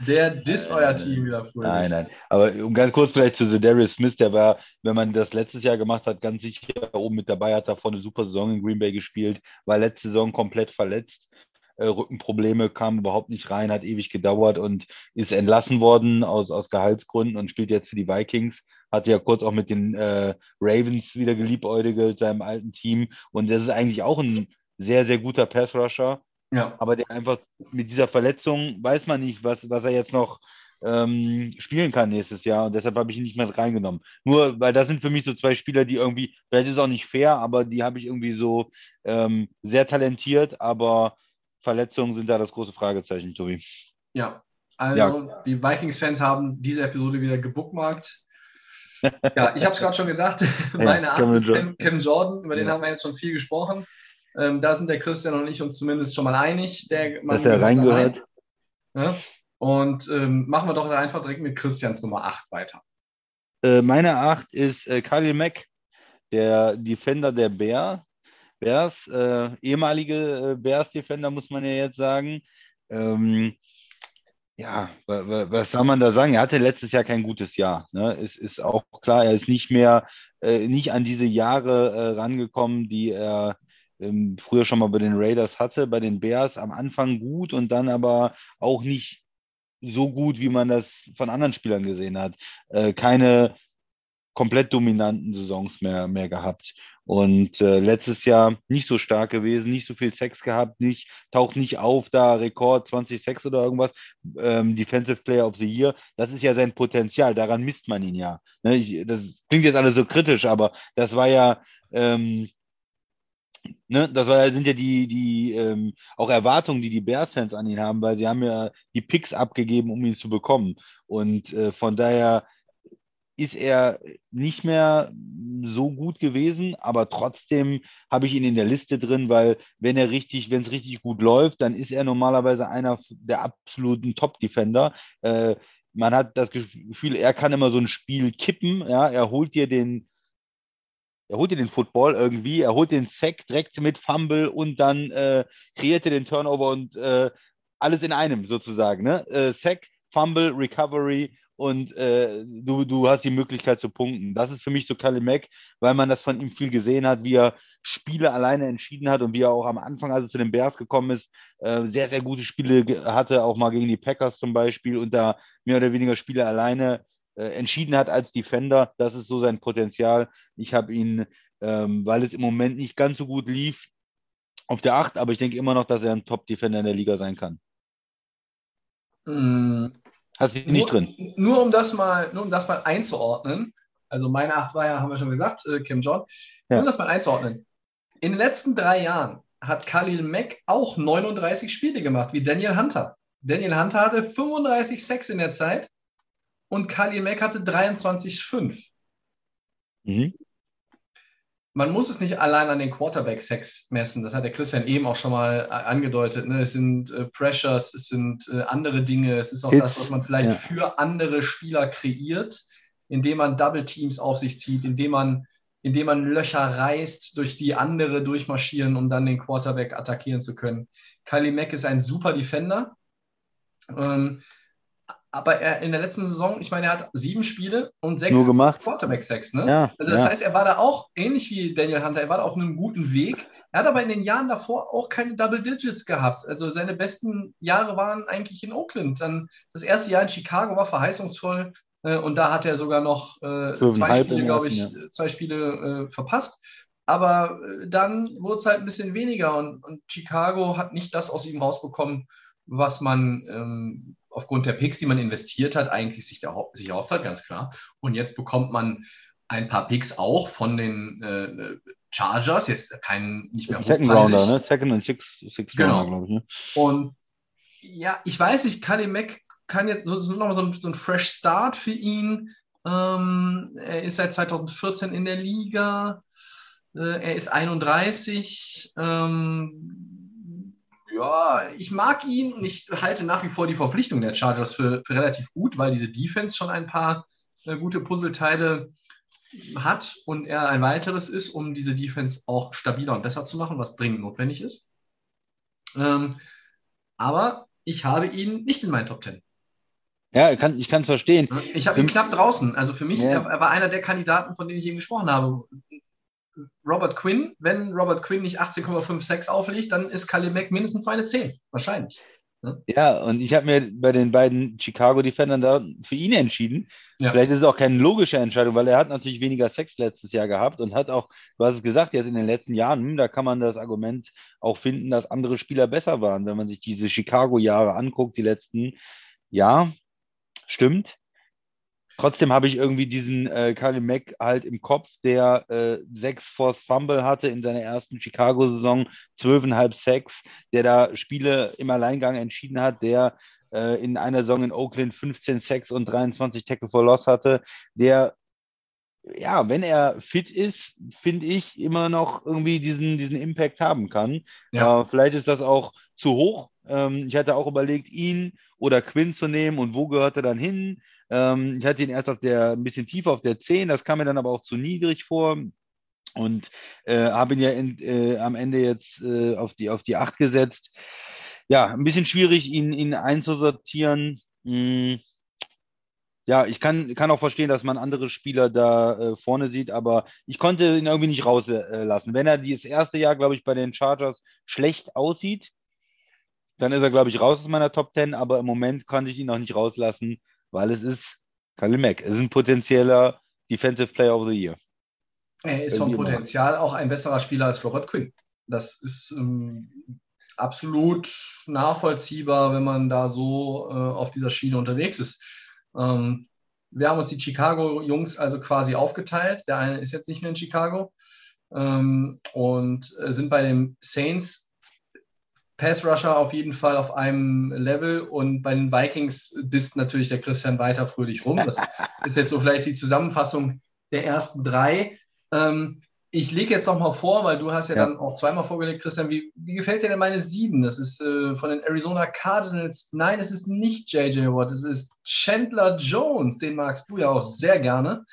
der disst euer Team wieder früher. Nein, nein. Aber um ganz kurz vielleicht zu Darius Smith, der war, wenn man das letztes Jahr gemacht hat, ganz sicher oben mit dabei, hat davor eine super Saison in Green Bay gespielt, war letzte Saison komplett verletzt. Äh, Rückenprobleme kamen überhaupt nicht rein, hat ewig gedauert und ist entlassen worden aus, aus Gehaltsgründen und spielt jetzt für die Vikings. Hatte ja kurz auch mit den äh, Ravens wieder geliebäugelt, seinem alten Team. Und das ist eigentlich auch ein sehr, sehr guter Pass-Rusher Ja. aber der einfach mit dieser Verletzung weiß man nicht, was, was er jetzt noch ähm, spielen kann nächstes Jahr und deshalb habe ich ihn nicht mehr reingenommen. Nur, weil das sind für mich so zwei Spieler, die irgendwie, vielleicht ist es auch nicht fair, aber die habe ich irgendwie so ähm, sehr talentiert, aber Verletzungen sind da das große Fragezeichen, Tobi. Ja, also die Vikings-Fans haben diese Episode wieder gebookmarkt. Ja, ich habe es gerade schon gesagt, meine Acht Cam ist Cam Jordan, über den Ja. haben wir jetzt schon viel gesprochen. Ähm, da sind der Christian und ich uns zumindest schon mal einig. Der Mann Dass er reingehört. rein. Ja? Und ähm, machen wir doch einfach direkt mit Christians Nummer 8 weiter. Äh, meine Acht ist äh, Khalil Mack, der Defender der Bear, Bears, äh, ehemalige äh, Bears-Defender, muss man ja jetzt sagen. Ähm, ja, wa- wa- was soll man da sagen? Er hatte letztes Jahr kein gutes Jahr. Ne? Es ist auch klar, er ist nicht mehr, äh, nicht an diese Jahre äh, rangekommen, die er ähm, früher schon mal bei den Raiders hatte, bei den Bears am Anfang gut und dann aber auch nicht so gut, wie man das von anderen Spielern gesehen hat. Äh, keine komplett dominanten Saisons mehr, mehr gehabt. Und äh, letztes Jahr nicht so stark gewesen, nicht so viel Sex gehabt, nicht, taucht nicht auf, da Rekord 20 Sex oder irgendwas, ähm, Defensive Player of the Year. Das ist ja sein Potenzial, daran misst man ihn ja. Ne, ich, das klingt jetzt alles so kritisch, aber das war ja, ähm, ne, das sind ja die, die ähm, auch Erwartungen, die die Bears-Fans an ihn haben, weil sie haben ja die Picks abgegeben, um ihn zu bekommen. Und äh, von daher ist er nicht mehr so gut gewesen, aber trotzdem habe ich ihn in der Liste drin, weil wenn er richtig, wenn es richtig gut läuft, dann ist er normalerweise einer der absoluten Top-Defender. Äh, man hat das Gefühl, er kann immer so ein Spiel kippen, ja, er holt dir den, er holt dir den Football irgendwie, er holt den Sack direkt mit Fumble und dann äh, kreiert er den Turnover und äh, alles in einem sozusagen, ne? Äh, Sack, Fumble, Recovery und äh, du, du hast die Möglichkeit zu punkten. Das ist für mich so Kalle Mack, weil man das von ihm viel gesehen hat, wie er Spiele alleine entschieden hat und wie er auch am Anfang, als er zu den Bears gekommen ist, äh, sehr, sehr gute Spiele hatte, auch mal gegen die Packers zum Beispiel und da mehr oder weniger Spiele alleine entschieden hat als Defender. Das ist so sein Potenzial. Ich habe ihn, ähm, weil es im Moment nicht ganz so gut lief, auf der 8, aber ich denke immer noch, dass er ein Top-Defender in der Liga sein kann. Mm, Hast du ihn nicht drin? Nur um das mal, nur um das mal einzuordnen. Also meine 8 war ja, haben wir schon gesagt, äh, Kim John. Nur Ja. um das mal einzuordnen. In den letzten drei Jahren hat Khalil Mack auch 39 Spiele gemacht, wie Daniel Hunter. Daniel Hunter hatte 35 Sex in der Zeit und Khalil Mack hatte 23,5. Mhm. Man muss es nicht allein an den Quarterback-Sex messen. Das hat der Christian eben auch schon mal äh, angedeutet. Ne? Es sind äh, Pressures, es sind äh, andere Dinge. Es ist auch Hits, das, was man vielleicht ja. für andere Spieler kreiert, indem man Double Teams auf sich zieht, indem man indem man Löcher reißt, durch die andere durchmarschieren, um dann den Quarterback attackieren zu können. Kylie Mack ist ein super Defender. Ähm, aber er in der letzten Saison, ich meine, er hat sieben Spiele und sechs Nur gemacht. Quarterback-Sacks. Ne? Ja, also das ja. heißt, er war da auch ähnlich wie Daniel Hunter, er war da auf einem guten Weg. Er hat aber in den Jahren davor auch keine Double Digits gehabt. Also seine besten Jahre waren eigentlich in Oakland. Dann das erste Jahr in Chicago war verheißungsvoll äh, und da hat er sogar noch äh, zwei Spiele, glaube ich, ersten, zwei Spiele äh, verpasst. Aber äh, dann wurde es halt ein bisschen weniger und, und Chicago hat nicht das aus ihm rausbekommen, was man ähm, aufgrund der Picks, die man investiert hat, eigentlich sich, der, sich erhofft hat, ganz klar. Und jetzt bekommt man ein paar Picks auch von den äh, Chargers, jetzt kein nicht mehr Second hochpreisig. Rounder, ne? Second und Six, six Genau. Rounder, glaube ich. Ne? Und ja, ich weiß nicht, Kali Mack kann jetzt, so, das ist nochmal so ein, so ein Fresh Start für ihn. Ähm, er ist seit 2014 in der Liga. Äh, er ist 31. Ähm, ja, ich mag ihn und ich halte nach wie vor die Verpflichtung der Chargers für, für relativ gut, weil diese Defense schon ein paar äh, gute Puzzleteile hat und er ein weiteres ist, um diese Defense auch stabiler und besser zu machen, was dringend notwendig ist. Ähm, aber ich habe ihn nicht in meinen Top 10. Ja, ich kann es verstehen. Ich habe ihn knapp draußen. Also für mich, Ja. er, er war einer der Kandidaten, von denen ich eben gesprochen habe. Robert Quinn, wenn Robert Quinn nicht 18,56 auflegt, dann ist Kali Mack mindestens eine 10. Wahrscheinlich. Ja, und ich habe mir bei den beiden Chicago Defendern da für ihn entschieden. Ja. Vielleicht ist es auch keine logische Entscheidung, weil er hat natürlich weniger Sex letztes Jahr gehabt und hat auch, du hast es gesagt, jetzt in den letzten Jahren, hm, da kann man das Argument auch finden, dass andere Spieler besser waren, wenn man sich diese Chicago-Jahre anguckt, die letzten. Ja, stimmt. Trotzdem habe ich irgendwie diesen äh, Kyle Mack halt im Kopf, der äh, sechs Forced Fumble hatte in seiner ersten Chicago-Saison, zwölfeinhalb Sacks, der da Spiele im Alleingang entschieden hat, der äh, in einer Saison in Oakland 15 Sacks und 23 Tackle for Loss hatte, der ja, wenn er fit ist, finde ich, immer noch irgendwie diesen, diesen Impact haben kann. Ja. Äh, vielleicht ist das auch zu hoch. Ähm, ich hatte auch überlegt, ihn oder Quinn zu nehmen und wo gehört er dann hin? Ähm, ich hatte ihn erst auf der, ein bisschen tiefer auf der 10, das kam mir dann aber auch zu niedrig vor und äh, habe ihn ja in, äh, am Ende jetzt äh, auf, die, auf die 8 gesetzt. Ja, ein bisschen schwierig, ihn, ihn einzusortieren. Hm. Ja, ich kann, kann auch verstehen, dass man andere Spieler da äh, vorne sieht, aber ich konnte ihn irgendwie nicht rauslassen. Wenn er dieses erste Jahr, glaube ich, bei den Chargers schlecht aussieht, dann ist er, glaube ich, raus aus meiner Top 10, aber im Moment konnte ich ihn noch nicht rauslassen, weil es ist Khalil Mack. Es ist ein potenzieller Defensive Player of the Year. Er ist vom Potenzial auch ein besserer Spieler als Robert Quinn. Das ist ähm, absolut nachvollziehbar, wenn man da so äh, auf dieser Schiene unterwegs ist. Ähm, wir haben uns die Chicago-Jungs also quasi aufgeteilt. Der eine ist jetzt nicht mehr in Chicago ähm, und äh, sind bei den Saints Pass Rusher auf jeden Fall auf einem Level und bei den Vikings disst natürlich der Christian weiter fröhlich rum. Das ist jetzt so vielleicht die Zusammenfassung der ersten drei. Ähm, ich lege jetzt noch mal vor, weil du hast ja, Ja. dann auch zweimal vorgelegt, Christian, wie, wie gefällt dir denn meine sieben? Das ist äh, von den Arizona Cardinals. Nein, es ist nicht JJ Watt, es ist Chandler Jones. Den magst du ja auch sehr gerne.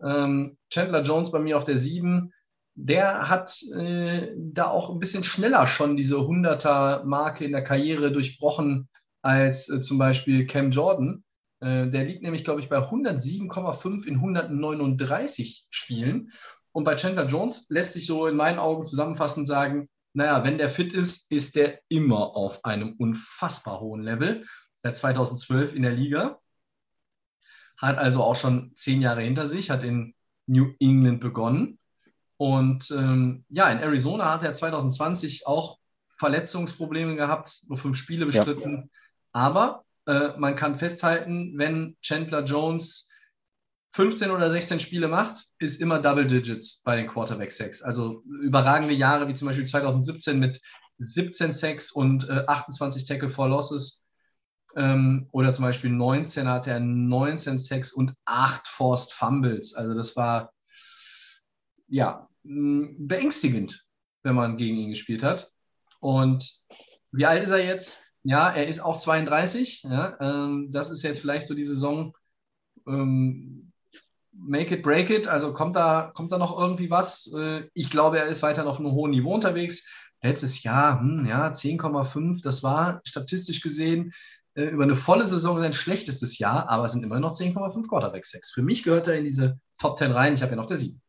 Ähm, Chandler Jones bei mir auf der sieben. Der hat äh, da auch ein bisschen schneller schon diese 100er-Marke in der Karriere durchbrochen als äh, zum Beispiel Cam Jordan. Äh, der liegt nämlich, glaube ich, bei 107,5 in 139 Spielen. Und bei Chandler Jones lässt sich so in meinen Augen zusammenfassend sagen, naja, wenn der fit ist, ist der immer auf einem unfassbar hohen Level. Seit 2012 in der Liga. Hat also auch schon zehn Jahre hinter sich, hat in New England begonnen. Und ähm, ja, in Arizona hat er 2020 auch Verletzungsprobleme gehabt, nur fünf Spiele Ja. bestritten. Aber äh, man kann festhalten, wenn Chandler Jones 15 oder 16 Spiele macht, ist immer Double Digits bei den Quarterback Sacks. Also überragende Jahre wie zum Beispiel 2017 mit 17 Sacks und äh, 28 Tackle for Losses. Ähm, oder zum Beispiel 19 hatte er 19 Sacks und 8 Forced Fumbles. Also das war ja beängstigend, wenn man gegen ihn gespielt hat. Und wie alt ist er jetzt? Ja, er ist auch 32. Ja, ähm, das ist jetzt vielleicht so die Saison, ähm, make it, break it. Also kommt da, kommt da noch irgendwie was? Äh, ich glaube, er ist weiter auf einem hohen Niveau unterwegs. Letztes Jahr, hm, ja, 10,5, das war statistisch gesehen äh, über eine volle Saison sein schlechtestes Jahr, aber es sind immer noch 10,5 Quarterback-Sex. Für mich gehört er in diese Top 10 rein. Ich habe ja noch der 7.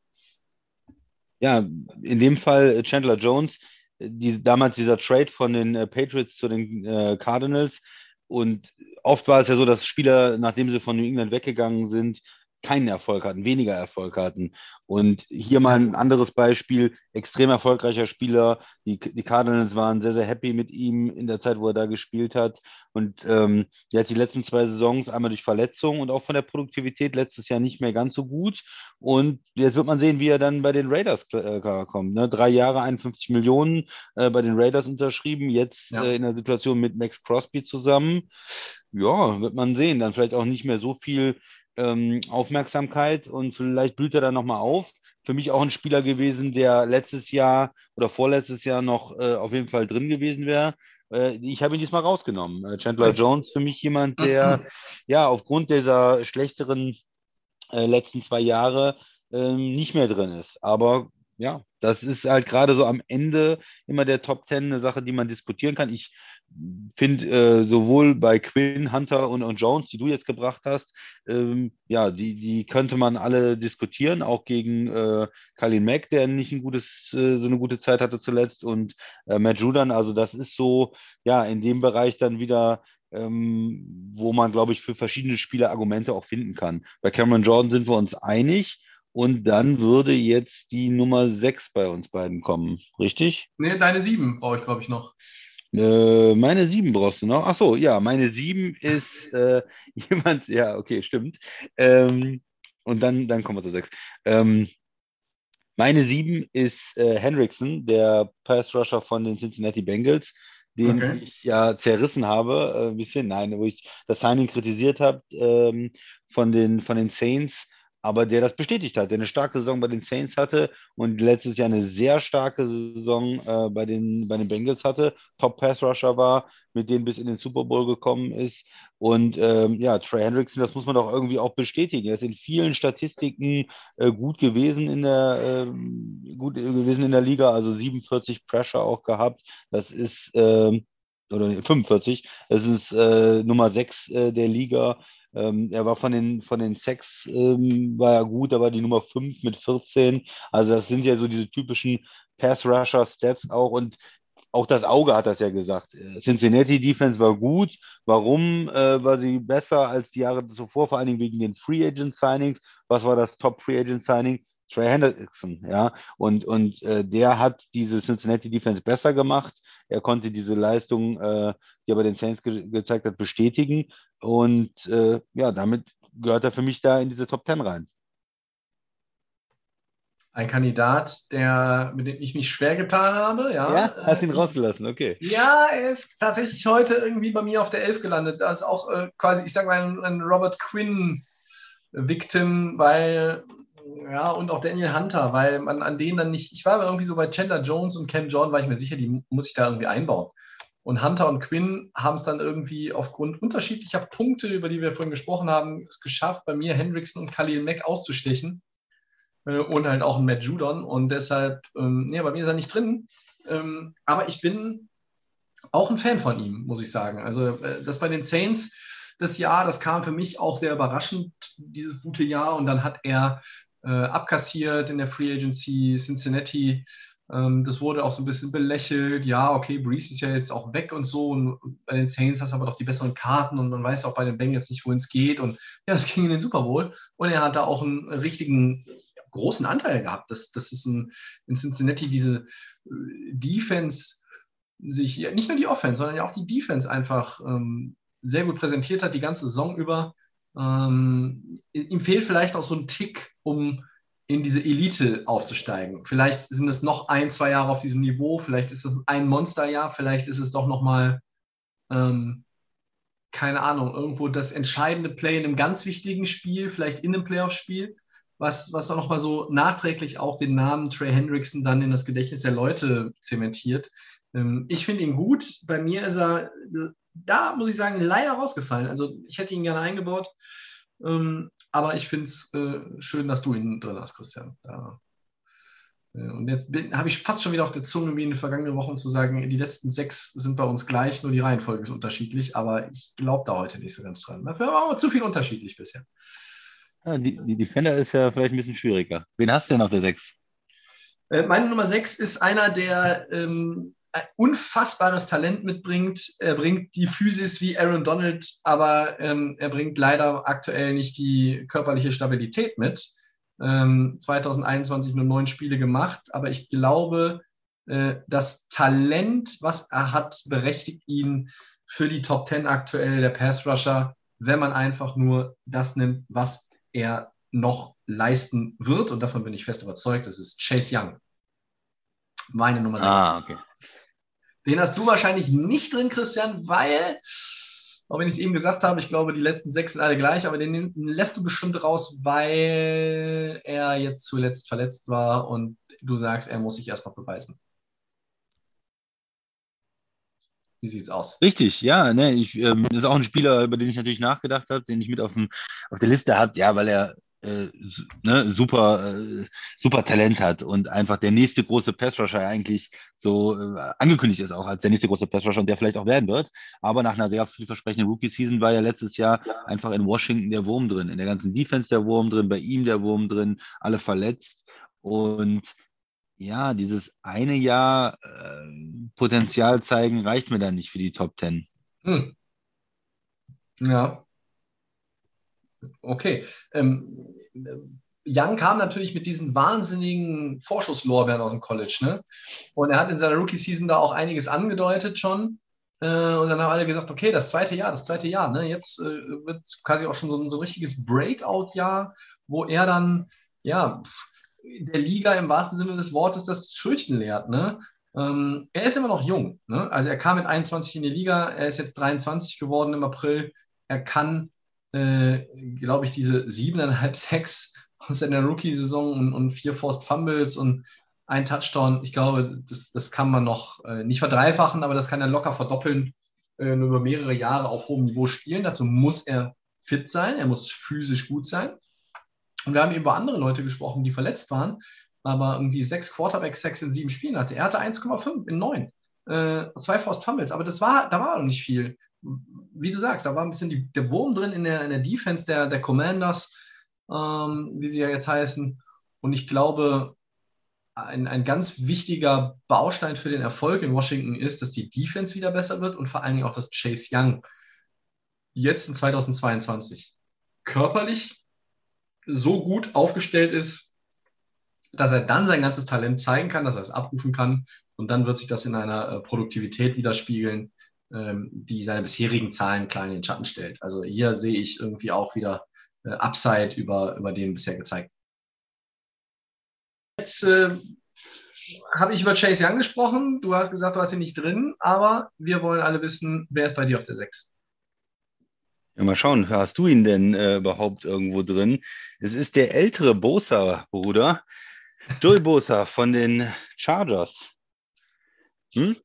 Ja, in dem Fall Chandler Jones, die, damals dieser Trade von den äh, Patriots zu den äh, Cardinals. Und oft war es ja so, dass Spieler, nachdem sie von New England weggegangen sind, keinen Erfolg hatten, weniger Erfolg hatten. Und hier mal ein anderes Beispiel, extrem erfolgreicher Spieler. Die, die Cardinals waren sehr, sehr happy mit ihm in der Zeit, wo er da gespielt hat. Und ähm, jetzt die letzten zwei Saisons einmal durch Verletzungen und auch von der Produktivität letztes Jahr nicht mehr ganz so gut. Und jetzt wird man sehen, wie er dann bei den Raiders äh, kommt. Ne? Drei Jahre, 51 Millionen äh, bei den Raiders unterschrieben, jetzt ja. äh, in der Situation mit Max Crosby zusammen. Ja, wird man sehen. Dann vielleicht auch nicht mehr so viel ähm, Aufmerksamkeit und vielleicht blüht er dann nochmal auf. Für mich auch ein Spieler gewesen, der letztes Jahr oder vorletztes Jahr noch äh, auf jeden Fall drin gewesen wäre. Äh, ich habe ihn diesmal rausgenommen. Äh, Chandler Jones für mich jemand, der ja aufgrund dieser schlechteren äh, letzten zwei Jahre ähm, nicht mehr drin ist. Aber ja, das ist halt gerade so am Ende immer der Top Ten eine Sache, die man diskutieren kann. Ich finde äh, sowohl bei Quinn, Hunter und, und, Jones, die du jetzt gebracht hast, ähm, ja, die, die könnte man alle diskutieren, auch gegen äh, Kalin Mack, der nicht ein gutes, äh, so eine gute Zeit hatte zuletzt und äh, Matt Judan, also das ist so, ja, in dem Bereich dann wieder ähm, wo man, glaube ich, für verschiedene Spieler Argumente auch finden kann. Bei Cameron Jordan sind wir uns einig. Und dann würde jetzt die Nummer 6 bei uns beiden kommen, richtig? Nee, deine 7 brauche ich, glaube ich, noch. Äh, meine sieben brauchst du noch. Ach so, ja, meine sieben ist äh, jemand, ja, okay, stimmt. Ähm, und dann, dann kommen wir zu sechs. Ähm, meine sieben ist äh, Hendrickson, der Pass Rusher von den Cincinnati Bengals, den okay. ich ja zerrissen habe, äh, ein bisschen, nein, wo ich das Signing kritisiert habe ähm, von, den, von den Saints aber der das bestätigt hat, der eine starke Saison bei den Saints hatte und letztes Jahr eine sehr starke Saison äh, bei, den, bei den Bengals hatte, Top Pass Rusher war, mit denen bis in den Super Bowl gekommen ist. Und ähm, ja, Trey Hendrickson, das muss man doch irgendwie auch bestätigen. Er ist in vielen Statistiken äh, gut gewesen in der äh, gut gewesen in der Liga, also 47 Pressure auch gehabt. Das ist ähm, oder 45, das ist äh, Nummer 6 äh, der Liga. Ähm, er war von den, von den Sex, ähm, war er gut, aber die Nummer 5 mit 14. Also das sind ja so diese typischen Pass-Rusher-Stats auch und auch das Auge hat das ja gesagt. Äh, Cincinnati Defense war gut. Warum äh, war sie besser als die Jahre zuvor? Vor allen Dingen wegen den Free Agent Signings. Was war das Top Free Agent Signing? Trey Hendrickson, ja. Und, und äh, der hat diese Cincinnati Defense besser gemacht. Er konnte diese Leistung, äh, die er bei den Saints ge gezeigt hat, bestätigen. Und äh, ja, damit gehört er für mich da in diese Top 10 rein. Ein Kandidat, der, mit dem ich mich schwer getan habe. Ja, ja hast ihn rausgelassen, okay. Ja, er ist tatsächlich heute irgendwie bei mir auf der 11 gelandet. Das ist auch äh, quasi, ich sage mal, ein, ein Robert Quinn-Victim, weil ja, und auch Daniel Hunter, weil man an denen dann nicht, ich war aber irgendwie so bei Chandler Jones und Cam Jordan, war ich mir sicher, die muss ich da irgendwie einbauen. Und Hunter und Quinn haben es dann irgendwie aufgrund unterschiedlicher Punkte, über die wir vorhin gesprochen haben, es geschafft, bei mir Hendrickson und Khalil Mack auszustechen. Äh, und halt auch ein Matt Judon. Und deshalb, ähm, nee, bei mir ist er nicht drin. Ähm, aber ich bin auch ein Fan von ihm, muss ich sagen. Also äh, das bei den Saints das Jahr, das kam für mich auch sehr überraschend, dieses gute Jahr. Und dann hat er äh, abkassiert in der Free Agency Cincinnati. Ähm, das wurde auch so ein bisschen belächelt. Ja, okay, Breeze ist ja jetzt auch weg und so. Und bei den Saints hast du aber doch die besseren Karten und man weiß auch bei den Bengals nicht, wohin es geht. Und ja, es ging in den Super Bowl. Und er hat da auch einen richtigen großen Anteil gehabt. Das, das ist ein, in Cincinnati diese äh, Defense sich, nicht nur die Offense, sondern ja auch die Defense einfach ähm, sehr gut präsentiert hat, die ganze Saison über. Ähm, ihm fehlt vielleicht auch so ein Tick, um in diese Elite aufzusteigen. Vielleicht sind es noch ein, zwei Jahre auf diesem Niveau, vielleicht ist es ein Monsterjahr, vielleicht ist es doch nochmal, ähm, keine Ahnung, irgendwo das entscheidende Play in einem ganz wichtigen Spiel, vielleicht in einem Playoff-Spiel, was, was auch nochmal so nachträglich auch den Namen Trey Hendrickson dann in das Gedächtnis der Leute zementiert. Ähm, ich finde ihn gut. Bei mir ist er da muss ich sagen, leider rausgefallen. Also ich hätte ihn gerne eingebaut. Ähm, aber ich finde es äh, schön, dass du ihn drin hast, Christian. Ja. Äh, und jetzt habe ich fast schon wieder auf der Zunge, wie in den vergangenen Wochen zu sagen, die letzten sechs sind bei uns gleich, nur die Reihenfolge ist unterschiedlich, aber ich glaube da heute nicht so ganz dran. Dafür war aber zu viel unterschiedlich bisher. Ja, die, die Defender ist ja vielleicht ein bisschen schwieriger. Wen hast du denn auf der 6? Äh, meine Nummer 6 ist einer, der ähm, ein unfassbares Talent mitbringt. Er bringt die Physis wie Aaron Donald, aber ähm, er bringt leider aktuell nicht die körperliche Stabilität mit. Ähm, 2021 nur neun Spiele gemacht, aber ich glaube, äh, das Talent, was er hat, berechtigt ihn für die Top 10 aktuell der Pass Rusher, wenn man einfach nur das nimmt, was er noch leisten wird. Und davon bin ich fest überzeugt, das ist Chase Young. Meine Nummer 6. Ah, okay. Den hast du wahrscheinlich nicht drin, Christian, weil, auch wenn ich es eben gesagt habe, ich glaube, die letzten sechs sind alle gleich, aber den lässt du bestimmt raus, weil er jetzt zuletzt verletzt war und du sagst, er muss sich erst noch beweisen. Wie sieht's aus? Richtig, ja. Ne, ich, ähm, das ist auch ein Spieler, über den ich natürlich nachgedacht habe, den ich mit auf, dem, auf der Liste habe, ja, weil er äh, ne, super, äh, super Talent hat und einfach der nächste große Passrusher eigentlich so äh, angekündigt ist auch als der nächste große Passrusher und der vielleicht auch werden wird. Aber nach einer sehr vielversprechenden Rookie-Season war ja letztes Jahr einfach in Washington der Wurm drin, in der ganzen Defense der Wurm drin, bei ihm der Wurm drin, alle verletzt und ja, dieses eine Jahr äh, Potenzial zeigen reicht mir dann nicht für die Top Ten. Hm. Ja, Okay. Ähm, Young kam natürlich mit diesen wahnsinnigen Vorschusslorbeeren aus dem College. Ne? Und er hat in seiner Rookie-Season da auch einiges angedeutet schon. Äh, und dann haben alle gesagt, okay, das zweite Jahr, das zweite Jahr. Ne? Jetzt äh, wird quasi auch schon so, so ein richtiges Breakout-Jahr, wo er dann, ja, der Liga im wahrsten Sinne des Wortes das Fürchten lehrt. Ne? Ähm, er ist immer noch jung. Ne? Also er kam mit 21 in die Liga, er ist jetzt 23 geworden im April. Er kann äh, glaube ich, diese siebeneinhalb Sacks aus seiner Rookie-Saison und, und, vier Forced Fumbles und ein Touchdown. Ich glaube, das, das kann man noch äh, nicht verdreifachen, aber das kann er locker verdoppeln äh, über mehrere Jahre auf hohem Niveau spielen. Dazu muss er fit sein, er muss physisch gut sein. Und wir haben über andere Leute gesprochen, die verletzt waren, aber irgendwie sechs Quarterback-Sacks in sieben Spielen hatte. Er hatte 1,5 in neun. Äh, zwei Forced Fumbles, aber das war, da war noch nicht viel wie du sagst, da war ein bisschen die, der Wurm drin in der, in der Defense der, der Commanders, ähm, wie sie ja jetzt heißen. Und ich glaube, ein, ein ganz wichtiger Baustein für den Erfolg in Washington ist, dass die Defense wieder besser wird und vor allen Dingen auch, dass Chase Young jetzt in 2022 körperlich so gut aufgestellt ist, dass er dann sein ganzes Talent zeigen kann, dass er es abrufen kann. Und dann wird sich das in einer äh, Produktivität widerspiegeln, die seine bisherigen Zahlen klar in den Schatten stellt. Also hier sehe ich irgendwie auch wieder äh, Upside über, über den bisher gezeigt. Jetzt äh, habe ich über Chase Young gesprochen. Du hast gesagt, du hast ihn nicht drin, aber wir wollen alle wissen, wer ist bei dir auf der 6? Ja, mal schauen, hast du ihn denn äh, überhaupt irgendwo drin? Es ist der ältere Bosa-Bruder, Joey Bosa von den Chargers. Hm?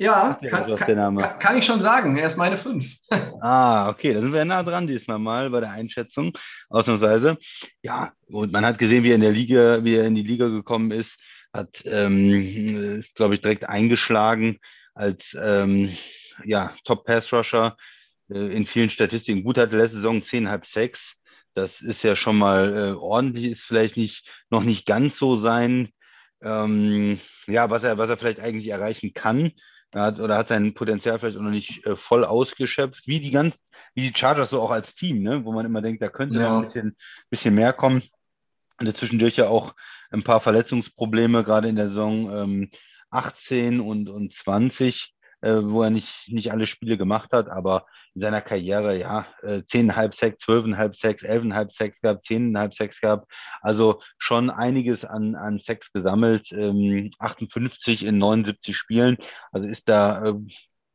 Ja, kann, kann, kann, ich schon sagen. Er ist meine fünf. ah, okay, da sind wir nah dran diesmal mal bei der Einschätzung, ausnahmsweise. Ja, und man hat gesehen, wie er in der Liga, wie er in die Liga gekommen ist, hat, ähm, ist, glaube ich, direkt eingeschlagen als ähm, ja, Top-Pass-Rusher äh, in vielen Statistiken. Gut hatte letzte Saison 10,5 6. Das ist ja schon mal äh, ordentlich, ist vielleicht nicht, noch nicht ganz so sein, ähm, ja, was er, was er vielleicht eigentlich erreichen kann hat, oder hat sein Potenzial vielleicht auch noch nicht äh, voll ausgeschöpft, wie die ganz, wie die Chargers so auch als Team, ne? wo man immer denkt, da könnte ja. noch ein bisschen, bisschen mehr kommen. Und zwischendurch ja auch ein paar Verletzungsprobleme, gerade in der Saison ähm, 18 und, und 20, äh, wo er nicht, nicht alle Spiele gemacht hat, aber in seiner Karriere, ja, äh, 10,5 Sacks, 12,5 Sacks, 11,5 Sacks gehabt, 10,5 Sacks gehabt. Also schon einiges an, an Sacks gesammelt, ähm, 58 in 79 Spielen. Also ist da äh,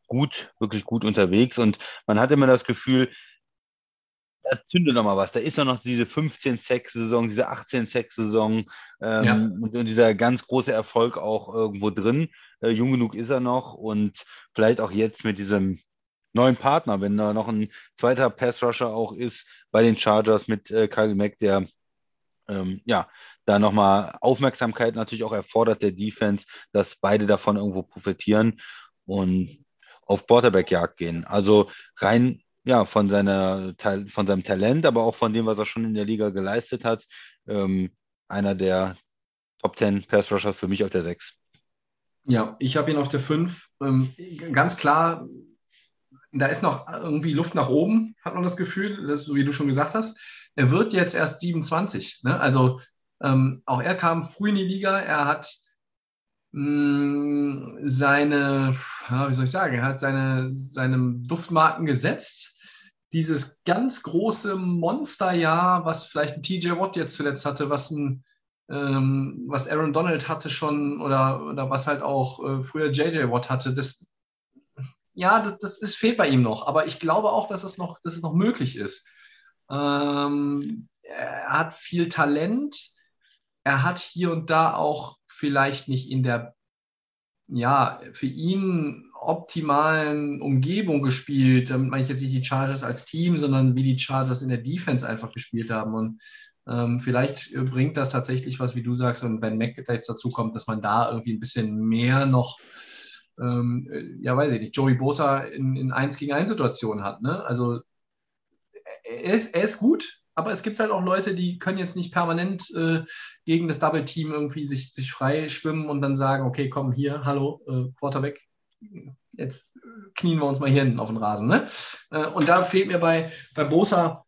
gut, wirklich gut unterwegs. Und man hat immer das Gefühl, da zündet noch mal was. Da ist noch diese 15 Sex-Saison, diese 18 Sex-Saison ähm, ja. und, und, dieser ganz große Erfolg auch irgendwo drin. Äh, jung genug ist er noch und vielleicht auch jetzt mit diesem neuen Partner, wenn da noch ein zweiter Pass-Rusher auch ist bei den Chargers mit äh, Kyle Mack, der ähm, ja, da nochmal Aufmerksamkeit natürlich auch erfordert der Defense, dass beide davon irgendwo profitieren und auf Quarterback-Jagd gehen. Also rein ja, von, seiner, von seinem Talent, aber auch von dem, was er schon in der Liga geleistet hat. Ähm, einer der Top 10 Pass Rusher für mich auf der 6. Ja, ich habe ihn auf der 5. Ähm, ganz klar, da ist noch irgendwie Luft nach oben, hat man das Gefühl, das, so wie du schon gesagt hast. Er wird jetzt erst 27. Ne? Also ähm, auch er kam früh in die Liga. Er hat mh, mm, seine, ja, wie soll ich sagen, er hat seine, seine Duftmarken gesetzt dieses ganz große Monsterjahr, was vielleicht ein TJ Watt jetzt zuletzt hatte, was ein ähm, was Aaron Donald hatte schon oder, oder was halt auch äh, früher JJ Watt hatte, das ja, das, das ist, fehlt bei ihm noch. Aber ich glaube auch, dass es noch, dass es noch möglich ist. Ähm, er hat viel Talent. Er hat hier und da auch vielleicht nicht in der, ja, für ihn optimalen Umgebung gespielt. Damit meine ich jetzt nicht die Chargers als Team, sondern wie die Chargers in der Defense einfach gespielt haben. Und ähm, vielleicht bringt das tatsächlich was, wie du sagst, und wenn Mac jetzt dazu kommt, dass man da irgendwie ein bisschen mehr noch, ähm, ja, weiß ich nicht, Joey Bosa in, in 1 gegen 1 Situationen hat. Ne? Also er ist, er ist gut, aber es gibt halt auch Leute, die können jetzt nicht permanent äh, gegen das Double Team irgendwie sich, sich frei schwimmen und dann sagen, okay, komm hier, hallo, äh, Quarterback, jetzt knien wir uns mal hier hinten auf den Rasen. Ne? Äh, und da fehlt mir bei, bei Bosa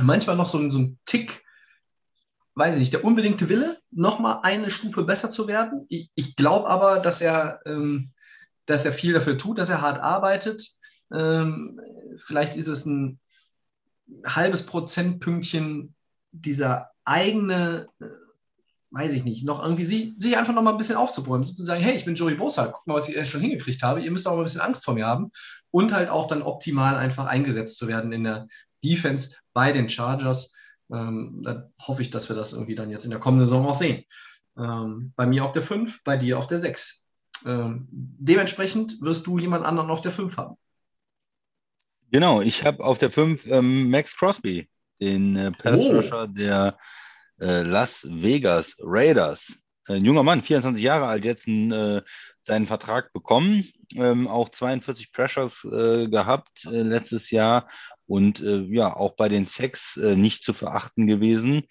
manchmal noch so ein, so ein Tick, weiß ich nicht, der unbedingte Wille, nochmal eine Stufe besser zu werden. Ich, ich glaube aber, dass er, ähm, dass er viel dafür tut, dass er hart arbeitet. Ähm, vielleicht ist es ein halbes Prozentpünktchen dieser eigene äh, weiß ich nicht, noch irgendwie sich, sich einfach noch mal ein bisschen aufzubäumen, zu sagen, hey, ich bin Joey Bosa, guck mal, was ich schon hingekriegt habe, ihr müsst auch mal ein bisschen Angst vor mir haben und halt auch dann optimal einfach eingesetzt zu werden in der Defense bei den Chargers. Ähm, da hoffe ich, dass wir das irgendwie dann jetzt in der kommenden Saison auch sehen. Ähm, bei mir auf der 5, bei dir auf der 6. Ähm, dementsprechend wirst du jemand anderen auf der 5 haben. Genau, ich habe auf der 5 ähm, Max Crosby, den äh, Pass Rusher oh. der äh, Las Vegas Raiders. Ein junger Mann, 24 Jahre alt, jetzt einen, äh, seinen Vertrag bekommen, ähm, auch 42 Pressures äh, gehabt äh, letztes Jahr und äh, ja, auch bei den Sex äh, nicht zu verachten gewesen.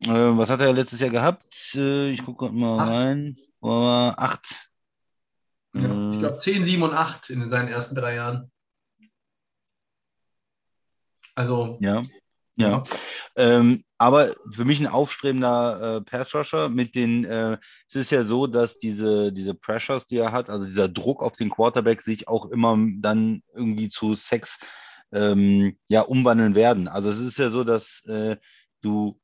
was hat er letztes Jahr gehabt? ich gucke mal acht. rein. acht. Ja, ich glaube 10, 7 und 8 in seinen ersten drei Jahren. Also. Ja. Ja. Ähm, aber für mich ein aufstrebender äh, Pass-Rusher mit den, äh, es ist ja so, dass diese, diese Pressures, die er hat, also dieser Druck auf den Quarterback sich auch immer dann irgendwie zu Sex ähm, ja, umwandeln werden. Also es ist ja so, dass äh, du,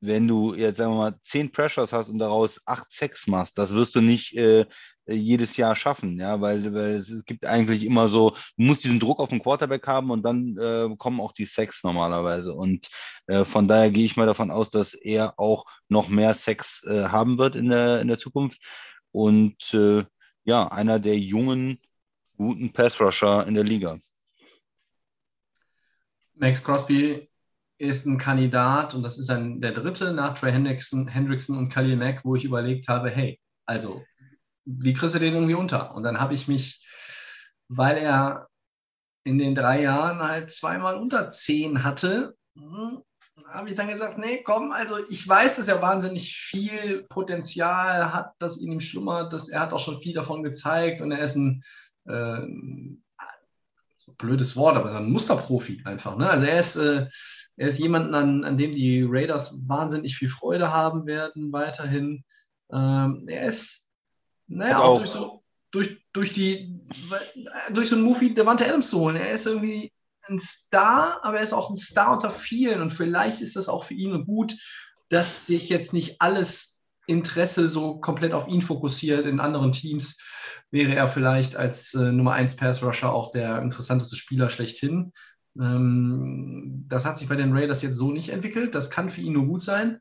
wenn du jetzt sagen wir mal zehn Pressures hast und daraus acht Sex machst, das wirst du nicht äh, jedes Jahr schaffen, ja, weil, weil es, es, gibt eigentlich immer so, du musst diesen Druck auf den Quarterback haben und dann äh, kommen auch die Sex normalerweise. Und äh, von daher gehe ich mal davon aus, dass er auch noch mehr Sex äh, haben wird in der, in der Zukunft. Und äh, ja, einer der jungen, guten Pass-Rusher in der Liga. Max Crosby ist ein Kandidat und das ist ein, der dritte nach Trey Hendrickson, Hendrickson und Khalil Mack, wo ich überlegt habe, hey, also wie kriegst du den irgendwie unter? Und dann habe ich mich, weil er in den drei Jahren halt zweimal unter zehn hatte, hm, habe ich dann gesagt, nee, komm, also ich weiß, dass er wahnsinnig viel Potenzial hat, das in ihm schlummert, dass er hat auch schon viel davon gezeigt und er ist ein, äh, so blödes Wort, aber so ein Musterprofi einfach. Ne? Also er ist, äh, er ist jemand, an, an dem die Raiders wahnsinnig viel Freude haben werden weiterhin. Ähm, er ist naja, auch, auch durch, so, durch, durch, die, durch so einen Movie Devante Adams zu holen. Er ist irgendwie ein Star, aber er ist auch ein Star unter vielen. Und vielleicht ist das auch für ihn gut, dass sich jetzt nicht alles Interesse so komplett auf ihn fokussiert. In anderen Teams wäre er vielleicht als äh, Nummer 1 Pass Rusher auch der interessanteste Spieler schlechthin. Ähm, das hat sich bei den Raiders jetzt so nicht entwickelt. Das kann für ihn nur gut sein.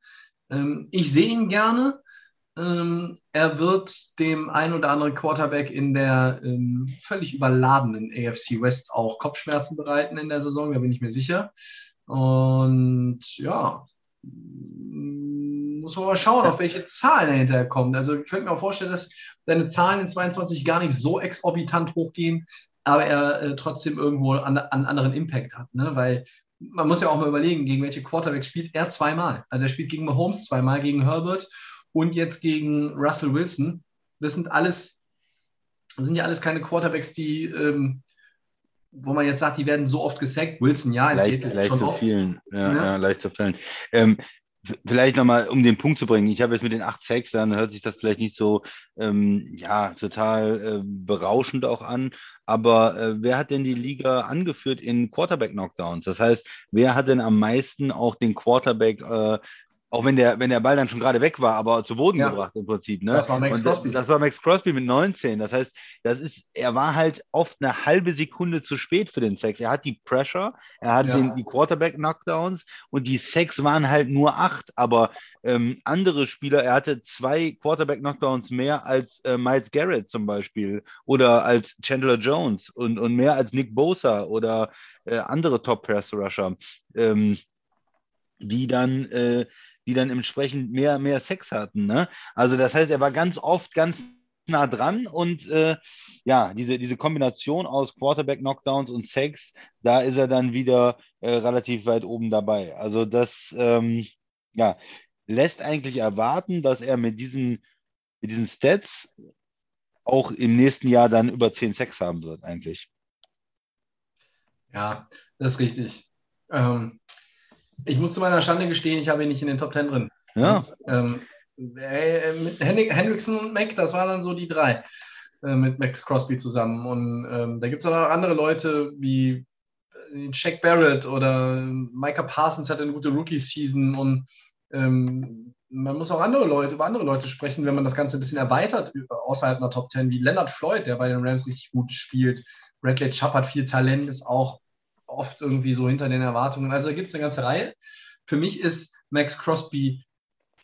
Ähm, ich sehe ihn gerne. ähm, er wird dem ein oder anderen Quarterback in der völlig überladenen AFC West auch Kopfschmerzen bereiten in der Saison, da bin ich mir sicher. Und ja, muss man mal schauen, auf welche Zahlen er hinterher kommt. Also ich könnte mir auch vorstellen, dass seine Zahlen in 22 gar nicht so exorbitant hochgehen, aber er äh, trotzdem irgendwo an, an anderen Impact hat. Ne? Weil man muss ja auch mal überlegen, gegen welche Quarterbacks spielt er zweimal. Also er spielt gegen Mahomes zweimal, gegen Herbert und jetzt gegen Russell Wilson. Das sind alles, das sind ja alles keine Quarterbacks, die, ähm, wo man jetzt sagt, die werden so oft gesackt. Wilson, ja, in leicht, Seattle leicht schon zu oft. vielen. Ja, Ja. ja. leicht zu fällen. Ähm, vielleicht nochmal, um den Punkt zu bringen. Ich habe jetzt mit den acht Sacks, dann hört sich das vielleicht nicht so ähm, ja, total äh, berauschend auch an. Aber äh, wer hat denn die Liga angeführt in Quarterback-Knockdowns? Das heißt, wer hat denn am meisten auch den Quarterback, äh, auch wenn der, wenn der Ball dann schon gerade weg war, aber zu Boden Ja. gebracht im Prinzip. Ne? Das war Max Crosby. Das war Max Crosby mit 19. Das heißt, das ist, er war halt oft eine halbe Sekunde zu spät für den Sex. Er hat die Pressure, er hat Ja. den, die Quarterback-Knockdowns und die Sex waren halt nur acht. Aber ähm, andere Spieler, er hatte zwei Quarterback-Knockdowns mehr als äh, Miles Garrett zum Beispiel oder als Chandler Jones und, und mehr als Nick Bosa oder äh, andere Top-Press-Rusher, ähm, die dann äh, die dann entsprechend mehr, mehr Sex hatten. Ne? Also das heißt, er war ganz oft ganz nah dran und äh, ja, diese, diese Kombination aus Quarterback-Knockdowns und Sex, da ist er dann wieder äh, relativ weit oben dabei. Also das ähm, ja, lässt eigentlich erwarten, dass er mit diesen, mit diesen Stats auch im nächsten Jahr dann über 10 Sex haben wird, eigentlich. Ja, das ist richtig. Ähm, ich muss zu meiner Schande gestehen, ich habe ihn nicht in den Top Ten drin. Ja, Ähm, äh, mit Hen Hendrickson und Mac, das waren dann so die drei äh, mit Max Crosby zusammen. Und ähm, da gibt es auch noch andere Leute wie äh, Shaq Barrett oder Micah Parsons hatte eine gute Rookie-Season und ähm, man muss auch andere Leute, über andere Leute sprechen, wenn man das Ganze ein bisschen erweitert über- außerhalb einer Top Ten, wie Leonard Floyd, der bei den Rams richtig gut spielt. Bradley Chubb hat viel Talent, ist auch oft irgendwie so hinter den Erwartungen. Also da gibt es eine ganze Reihe. Für mich ist Max Crosby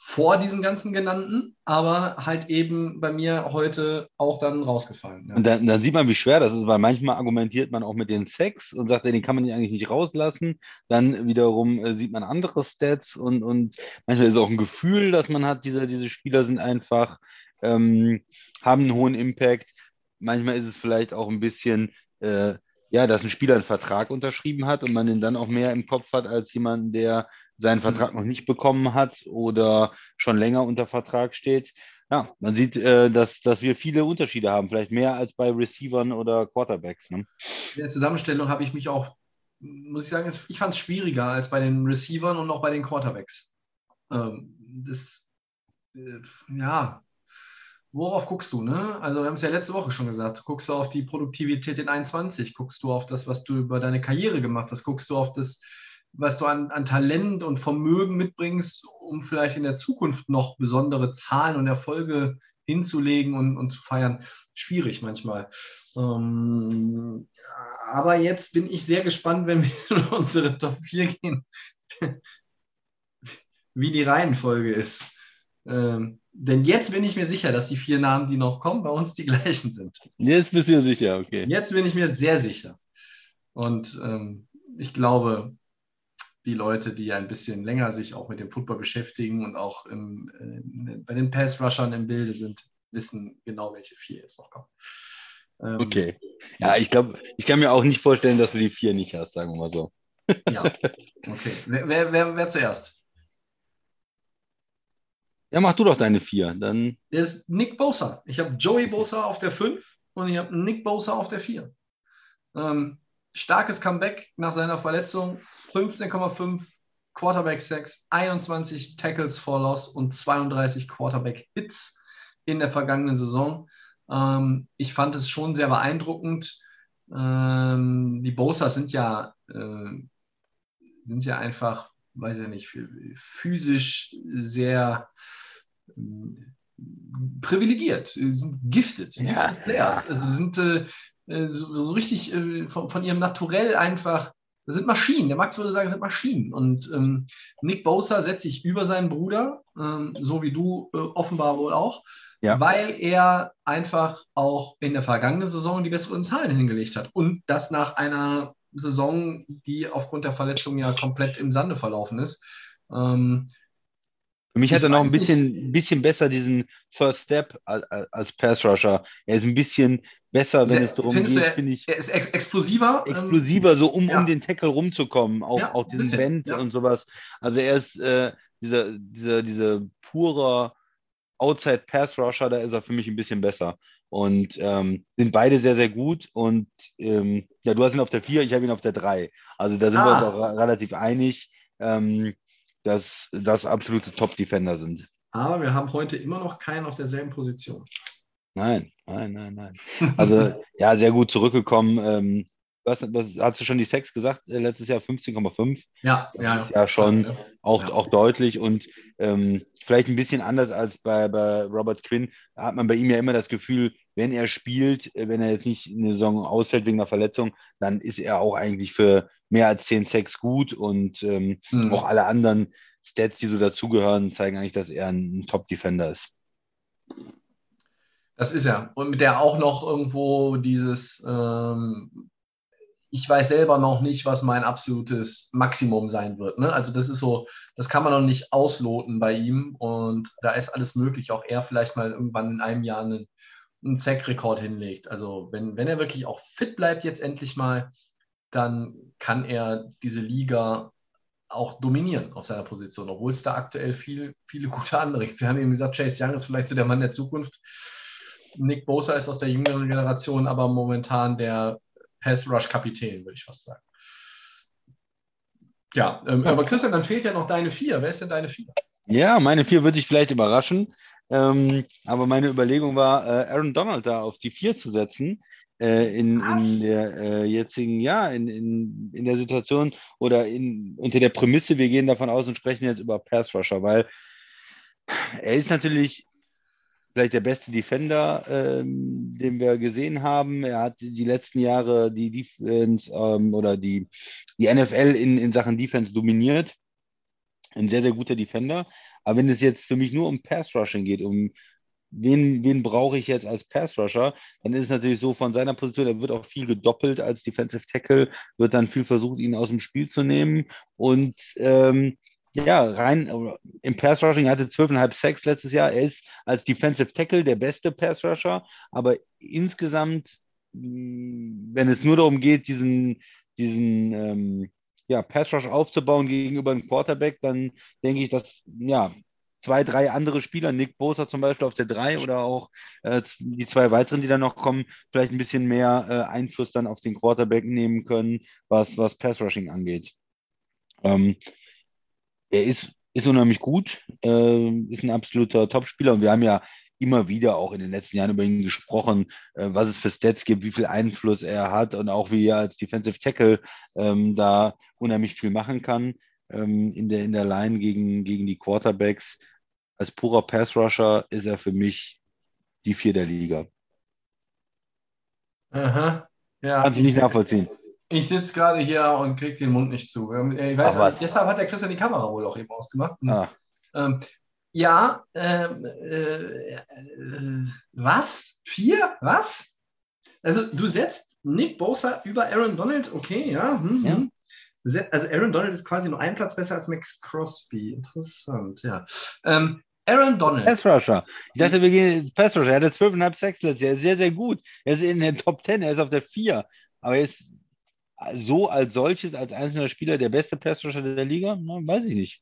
vor diesem ganzen genannten, aber halt eben bei mir heute auch dann rausgefallen. Ja. Und dann, dann sieht man, wie schwer das ist, weil manchmal argumentiert man auch mit den Sex und sagt, den kann man eigentlich nicht rauslassen. Dann wiederum äh, sieht man andere Stats und, und manchmal ist es auch ein Gefühl, dass man hat, diese, diese Spieler sind einfach, ähm, haben einen hohen Impact. Manchmal ist es vielleicht auch ein bisschen, äh, ja, dass ein Spieler einen Vertrag unterschrieben hat und man den dann auch mehr im Kopf hat als jemanden, der seinen Vertrag noch nicht bekommen hat oder schon länger unter Vertrag steht. Ja, man sieht, äh, dass, dass wir viele Unterschiede haben, vielleicht mehr als bei Receivern oder Quarterbacks. Ne? In der Zusammenstellung habe ich mich auch, muss ich sagen, ich fand es schwieriger als bei den Receivern und auch bei den Quarterbacks. Ähm, das, äh, ja, worauf guckst du, ne? Also wir haben es ja letzte Woche schon gesagt. Guckst du auf die Produktivität in 21, guckst du auf das, was du über deine Karriere gemacht hast, guckst du auf das, was du an, an Talent und Vermögen mitbringst, um vielleicht in der Zukunft noch besondere Zahlen und Erfolge hinzulegen und, und zu feiern. Schwierig manchmal. Ähm, aber jetzt bin ich sehr gespannt, wenn wir in unsere Top 4 gehen, wie die Reihenfolge ist. Ähm, denn jetzt bin ich mir sicher, dass die vier Namen, die noch kommen, bei uns die gleichen sind. Jetzt bist du sicher, okay. Jetzt bin ich mir sehr sicher. Und ähm, ich glaube, die Leute, die ein bisschen länger sich auch mit dem Football beschäftigen und auch im, äh, bei den Pass-Rushern im Bilde sind, wissen genau, welche vier jetzt noch kommen. Ähm, Okay. Ja, ich glaube, ich kann mir auch nicht vorstellen, dass du die vier nicht hast, sagen wir mal so. Ja, okay. Wer, wer, wer, wer zuerst? Ja, mach du doch deine vier. Dann, Der ist Nick Bosa. Ich habe Joey Bosa auf der 5 und ich habe Nick Bosa auf der 4. Ähm, starkes Comeback nach seiner Verletzung. 15,5 Quarterback Sacks, 21 Tackles for Loss und 32 Quarterback Hits in der vergangenen Saison. Ähm, ich fand es schon sehr beeindruckend. Ähm, die Bosas sind ja, äh, sind ja einfach, weiß ich nicht, physisch sehr ähm, privilegiert, sind gifted, Ja, gifted Players. ja. Also sind äh, äh, so, so richtig äh, von, von ihrem Naturell einfach Das sind Maschinen. Der Max würde sagen, das sind Maschinen. Und ähm, Nick Bosa setzt sich über seinen Bruder, ähm, so wie du äh, offenbar wohl auch, ja. weil er einfach auch in der vergangenen Saison die besseren Zahlen hingelegt hat. Und das nach einer Saison, die aufgrund der Verletzung ja komplett im Sande verlaufen ist. Ähm, für mich hat er noch ein bisschen, bisschen besser diesen First Step als, als Pass Rusher. Er ist ein bisschen besser, wenn es darum geht, finde ich. Er ist ex explosiver. Ähm, explosiver, so um, ja. um den Tackle rumzukommen. Auch, ja, auch diesen bisschen, Bend ja. und sowas. Also er ist äh, dieser, dieser, dieser purer Outside Pass Rusher, da ist er für mich ein bisschen besser. Und ähm, sind beide sehr, sehr gut. Und ähm, ja, du hast ihn auf der 4, ich habe ihn auf der 3. Also da sind ah. wir uns auch relativ einig. Ähm, dass das absolute Top-Defender sind. Aber wir haben heute immer noch keinen auf derselben Position. Nein, nein, nein, nein. Also ja, sehr gut zurückgekommen. Ähm, was, was, hast du schon die Sex gesagt? Äh, letztes Jahr 15,5. Ja, ja. Ja, schon ja. Auch, ja. auch deutlich und ähm, vielleicht ein bisschen anders als bei, bei Robert Quinn. Da hat man bei ihm ja immer das Gefühl, wenn er spielt, äh, wenn er jetzt nicht eine Saison ausfällt wegen einer Verletzung, dann ist er auch eigentlich für mehr als 10 Sex gut und ähm, mhm. auch alle anderen Stats, die so dazugehören, zeigen eigentlich, dass er ein Top-Defender ist. Das ist er. Und mit der auch noch irgendwo dieses, ähm, ich weiß selber noch nicht, was mein absolutes Maximum sein wird. Ne? Also das ist so, das kann man noch nicht ausloten bei ihm und da ist alles möglich. Auch er vielleicht mal irgendwann in einem Jahr einen einen Sack-Rekord hinlegt. Also wenn, wenn er wirklich auch fit bleibt jetzt endlich mal, dann kann er diese Liga auch dominieren auf seiner Position, obwohl es da aktuell viel, viele gute andere gibt. Wir haben eben gesagt, Chase Young ist vielleicht so der Mann der Zukunft. Nick Bosa ist aus der jüngeren Generation, aber momentan der Pass-Rush-Kapitän, würde ich fast sagen. Ja, ähm, aber Christian, dann fehlt ja noch deine vier. Wer ist denn deine vier? Ja, meine vier würde ich vielleicht überraschen. Ähm, aber meine Überlegung war, äh, Aaron Donald da auf die vier zu setzen. Äh, in, in der äh, jetzigen, ja, in, in, in der Situation oder in, unter der Prämisse, wir gehen davon aus und sprechen jetzt über Pass Rusher, weil er ist natürlich vielleicht der beste Defender, ähm, den wir gesehen haben. Er hat die letzten Jahre die Defense ähm, oder die, die NFL in, in Sachen Defense dominiert. Ein sehr, sehr guter Defender. Aber wenn es jetzt für mich nur um Pass Rushing geht, um wen, wen brauche ich jetzt als Pass Rusher, dann ist es natürlich so von seiner Position, er wird auch viel gedoppelt als Defensive Tackle, wird dann viel versucht, ihn aus dem Spiel zu nehmen und ähm, ja, rein im Pass Rushing hatte 12,5 Sacks letztes Jahr. Er ist als Defensive Tackle der beste Pass Rusher, aber insgesamt, wenn es nur darum geht, diesen, diesen ähm, ja, Pass Rush aufzubauen gegenüber einem Quarterback, dann denke ich, dass ja, zwei, drei andere Spieler, Nick Bosa zum Beispiel auf der drei oder auch äh, die zwei weiteren, die dann noch kommen, vielleicht ein bisschen mehr äh, Einfluss dann auf den Quarterback nehmen können, was, was Pass Rushing angeht. Ähm, er ist, ist unheimlich gut, äh, ist ein absoluter Topspieler und wir haben ja immer wieder auch in den letzten Jahren über ihn gesprochen, äh, was es für Stats gibt, wie viel Einfluss er hat und auch wie er als Defensive Tackle ähm, da unheimlich viel machen kann ähm, in, der, in der Line gegen, gegen die Quarterbacks. Als purer Pass Rusher ist er für mich die vier der Liga. Aha. Ja. Kann ich nicht nachvollziehen. Ich sitze gerade hier und kriege den Mund nicht zu. Ähm, ich weiß, deshalb hat der Christian die Kamera wohl auch eben ausgemacht. Ah. Ähm, ja, ähm, äh, äh, was? Vier? Was? Also du setzt Nick Bosa über Aaron Donald, okay, ja. Hm, ja. Hm. Also Aaron Donald ist quasi nur einen Platz besser als Max Crosby. Interessant, ja. Ähm, Aaron Donald. Pass Rusher. Ich dachte, wir gehen Pass Rusher. Er hatte 12,5 Sacks letztes Jahr. Sehr, sehr gut. Er ist in den Top 10. Er ist auf der 4. Aber er ist so als solches, als einzelner Spieler der beste Pass Rusher der Liga? Na, weiß ich nicht.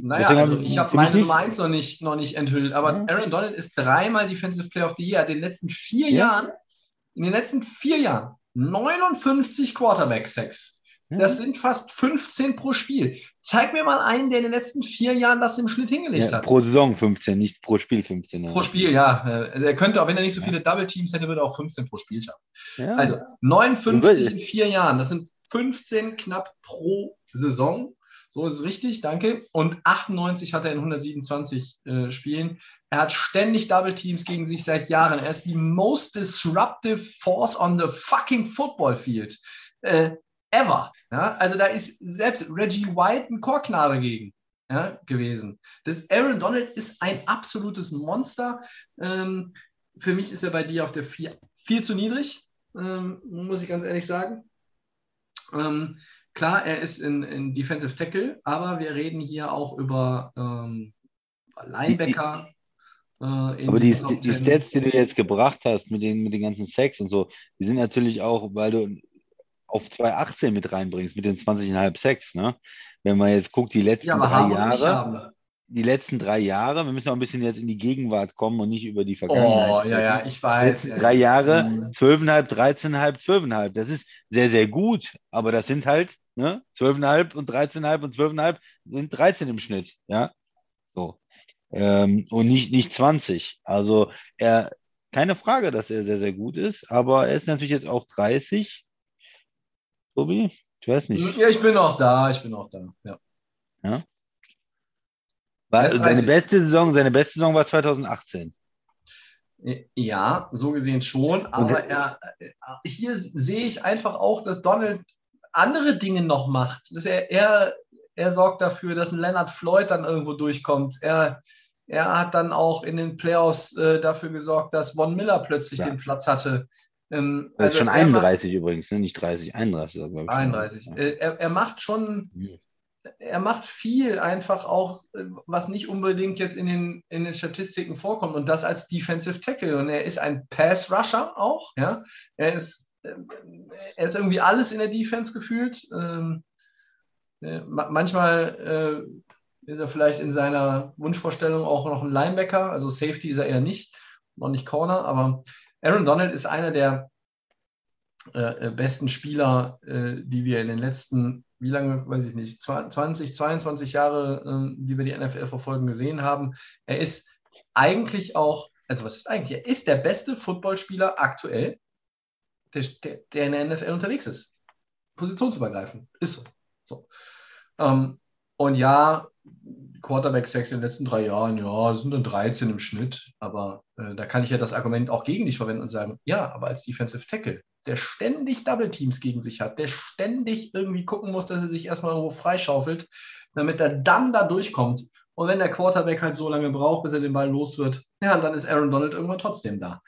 Naja, Deswegen also ich habe meine Nummer 1 noch nicht, noch nicht enthüllt, aber ja. Aaron Donald ist dreimal Defensive Player of the Year. In den letzten vier ja. Jahren, in den letzten vier Jahren 59 Quarterback-Sacks. Das sind fast 15 pro Spiel. Zeig mir mal einen, der in den letzten vier Jahren das im Schnitt hingelegt ja, hat. Pro Saison 15, nicht pro Spiel 15. Pro Spiel, ja. Also er könnte, auch wenn er nicht so viele Double Teams hätte, würde er auch 15 pro Spiel schaffen. Also 59 in vier Jahren, das sind 15 knapp pro Saison. So ist es richtig, danke. Und 98 hat er in 127 äh, Spielen. Er hat ständig Double Teams gegen sich seit Jahren. Er ist die most disruptive force on the fucking football field. Äh, ever. Ja, also da ist selbst Reggie White ein Chorknabe gegen ja, gewesen. Das Aaron Donald ist ein absolutes Monster. Ähm, für mich ist er bei dir auf der 4 viel zu niedrig, ähm, muss ich ganz ehrlich sagen. Ähm, klar, er ist in, in, Defensive Tackle, aber wir reden hier auch über ähm, Linebacker. Äh, aber die, die, die Stats, die du jetzt gebracht hast mit den, mit den ganzen Sex und so, die sind natürlich auch, weil du auf 218 mit reinbringst, mit den 20,5 Sex, ne? Wenn man jetzt guckt, die letzten ja, drei Jahre, die letzten drei Jahre, wir müssen auch ein bisschen jetzt in die Gegenwart kommen und nicht über die Vergangenheit. Oh, ja, ja, ich weiß. Die drei Jahre, 12,5, 13,5, 12,5. Das ist sehr, sehr gut, aber das sind halt ne, 12,5 und 13,5 und 12,5 sind 13 im Schnitt, ja. So. Ähm, und nicht, nicht 20. Also er, keine Frage, dass er sehr, sehr gut ist, aber er ist natürlich jetzt auch 30. Tobi? Ich weiß nicht. Ja, ich bin auch da, ich bin auch da. Ja. ja? War, seine beste Saison, seine beste Saison war 2018. Ja, so gesehen schon. Aber er, hier sehe ich einfach auch, dass Donald andere Dinge noch macht. Dass er, er, er sorgt dafür, dass ein Leonard Floyd dann irgendwo durchkommt. Er, er hat dann auch in den Playoffs äh, dafür gesorgt, dass Von Miller plötzlich ja. den Platz hatte. Ähm, das also ist schon 31 macht, übrigens, ne? nicht 30, 31. Also, 31. Ja. Äh, er, er macht schon, er macht viel einfach auch, äh, was nicht unbedingt jetzt in den, in den Statistiken vorkommt und das als Defensive Tackle. Und er ist ein Pass-Rusher auch. Ja? Er, ist, äh, er ist irgendwie alles in der Defense gefühlt. Ähm, äh, manchmal äh, ist er vielleicht in seiner Wunschvorstellung auch noch ein Linebacker, also Safety ist er eher nicht, noch nicht Corner, aber Aaron Donald ist einer der äh, besten Spieler, äh, die wir in den letzten wie lange, weiß ich nicht, 20, 22 Jahre, ähm, die wir die NFL verfolgen, gesehen haben. Er ist eigentlich auch, also was ist eigentlich? Er ist der beste Footballspieler aktuell, der, der, der in der NFL unterwegs ist. Positionsübergreifend. Ist so. so. Ähm, und ja, Quarterback-Sex in den letzten drei Jahren, ja, das sind dann 13 im Schnitt. Aber äh, da kann ich ja das Argument auch gegen dich verwenden und sagen, ja, aber als Defensive Tackle der ständig Double Teams gegen sich hat, der ständig irgendwie gucken muss, dass er sich erstmal irgendwo freischaufelt, damit er dann da durchkommt. Und wenn der Quarterback halt so lange braucht, bis er den Ball los wird, ja, dann ist Aaron Donald irgendwann trotzdem da.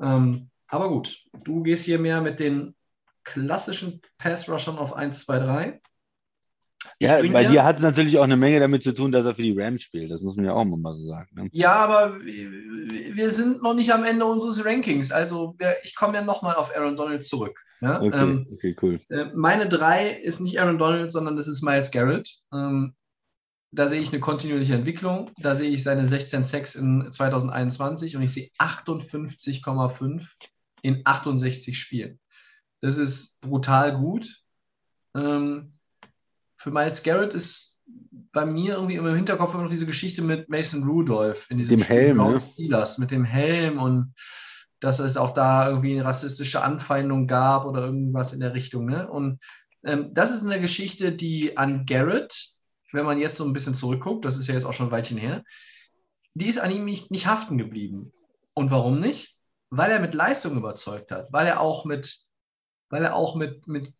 Ähm, aber gut, du gehst hier mehr mit den klassischen Pass-Rushern auf 1, 2, 3. Ja, bei dir hat es natürlich auch eine Menge damit zu tun, dass er für die Rams spielt. Das muss man ja auch mal so sagen. Ne? Ja, aber wir sind noch nicht am Ende unseres Rankings. Also ich komme ja nochmal auf Aaron Donald zurück. Ja? Okay, ähm, okay, cool. Äh, meine drei ist nicht Aaron Donald, sondern das ist Miles Garrett. Ähm, da sehe ich eine kontinuierliche Entwicklung. Da sehe ich seine 16 Sex in 2021 und ich sehe 58,5 in 68 Spielen. Das ist brutal gut. Ähm, für Miles Garrett ist bei mir irgendwie immer im Hinterkopf immer noch diese Geschichte mit Mason Rudolph in diesem dem Helm, ne? Steelers mit dem Helm und dass es auch da irgendwie eine rassistische Anfeindung gab oder irgendwas in der Richtung. Ne? Und ähm, das ist eine Geschichte, die an Garrett, wenn man jetzt so ein bisschen zurückguckt, das ist ja jetzt auch schon ein Weilchen her, die ist an ihm nicht, nicht haften geblieben. Und warum nicht? Weil er mit Leistung überzeugt hat, weil er auch mit, weil er auch mit, mit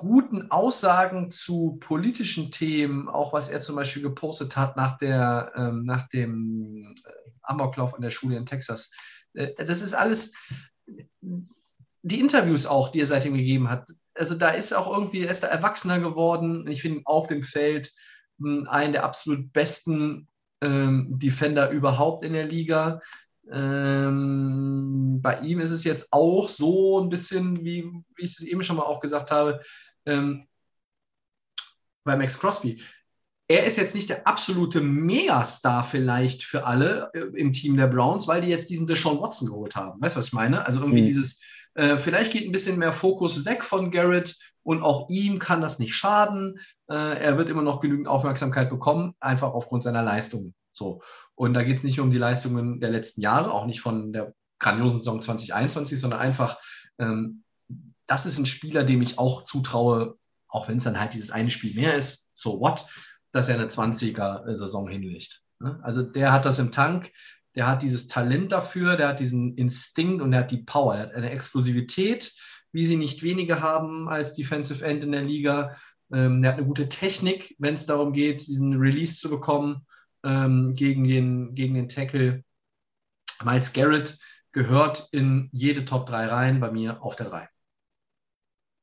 guten Aussagen zu politischen Themen, auch was er zum Beispiel gepostet hat nach, der, ähm, nach dem äh, Amoklauf an der Schule in Texas. Äh, das ist alles, die Interviews auch, die er seitdem gegeben hat. Also da ist auch irgendwie, er ist da erwachsener geworden. Ich finde auf dem Feld hm, einen der absolut besten ähm, Defender überhaupt in der Liga. Ähm, bei ihm ist es jetzt auch so ein bisschen, wie, wie ich es eben schon mal auch gesagt habe, ähm, bei Max Crosby. Er ist jetzt nicht der absolute Megastar vielleicht für alle äh, im Team der Browns, weil die jetzt diesen Deshaun Watson geholt haben. Weißt du, was ich meine? Also irgendwie mhm. dieses, äh, vielleicht geht ein bisschen mehr Fokus weg von Garrett und auch ihm kann das nicht schaden. Äh, er wird immer noch genügend Aufmerksamkeit bekommen, einfach aufgrund seiner Leistungen. So. Und da geht es nicht um die Leistungen der letzten Jahre, auch nicht von der grandiosen Saison 2021, sondern einfach, ähm, das ist ein Spieler, dem ich auch zutraue, auch wenn es dann halt dieses eine Spiel mehr ist, so what, dass er eine 20er-Saison hinlegt. Ne? Also der hat das im Tank, der hat dieses Talent dafür, der hat diesen Instinkt und der hat die Power, er hat eine Explosivität, wie sie nicht wenige haben als Defensive End in der Liga. Ähm, er hat eine gute Technik, wenn es darum geht, diesen Release zu bekommen ähm, gegen, den, gegen den Tackle. Miles Garrett gehört in jede Top 3 rein, bei mir auf der 3.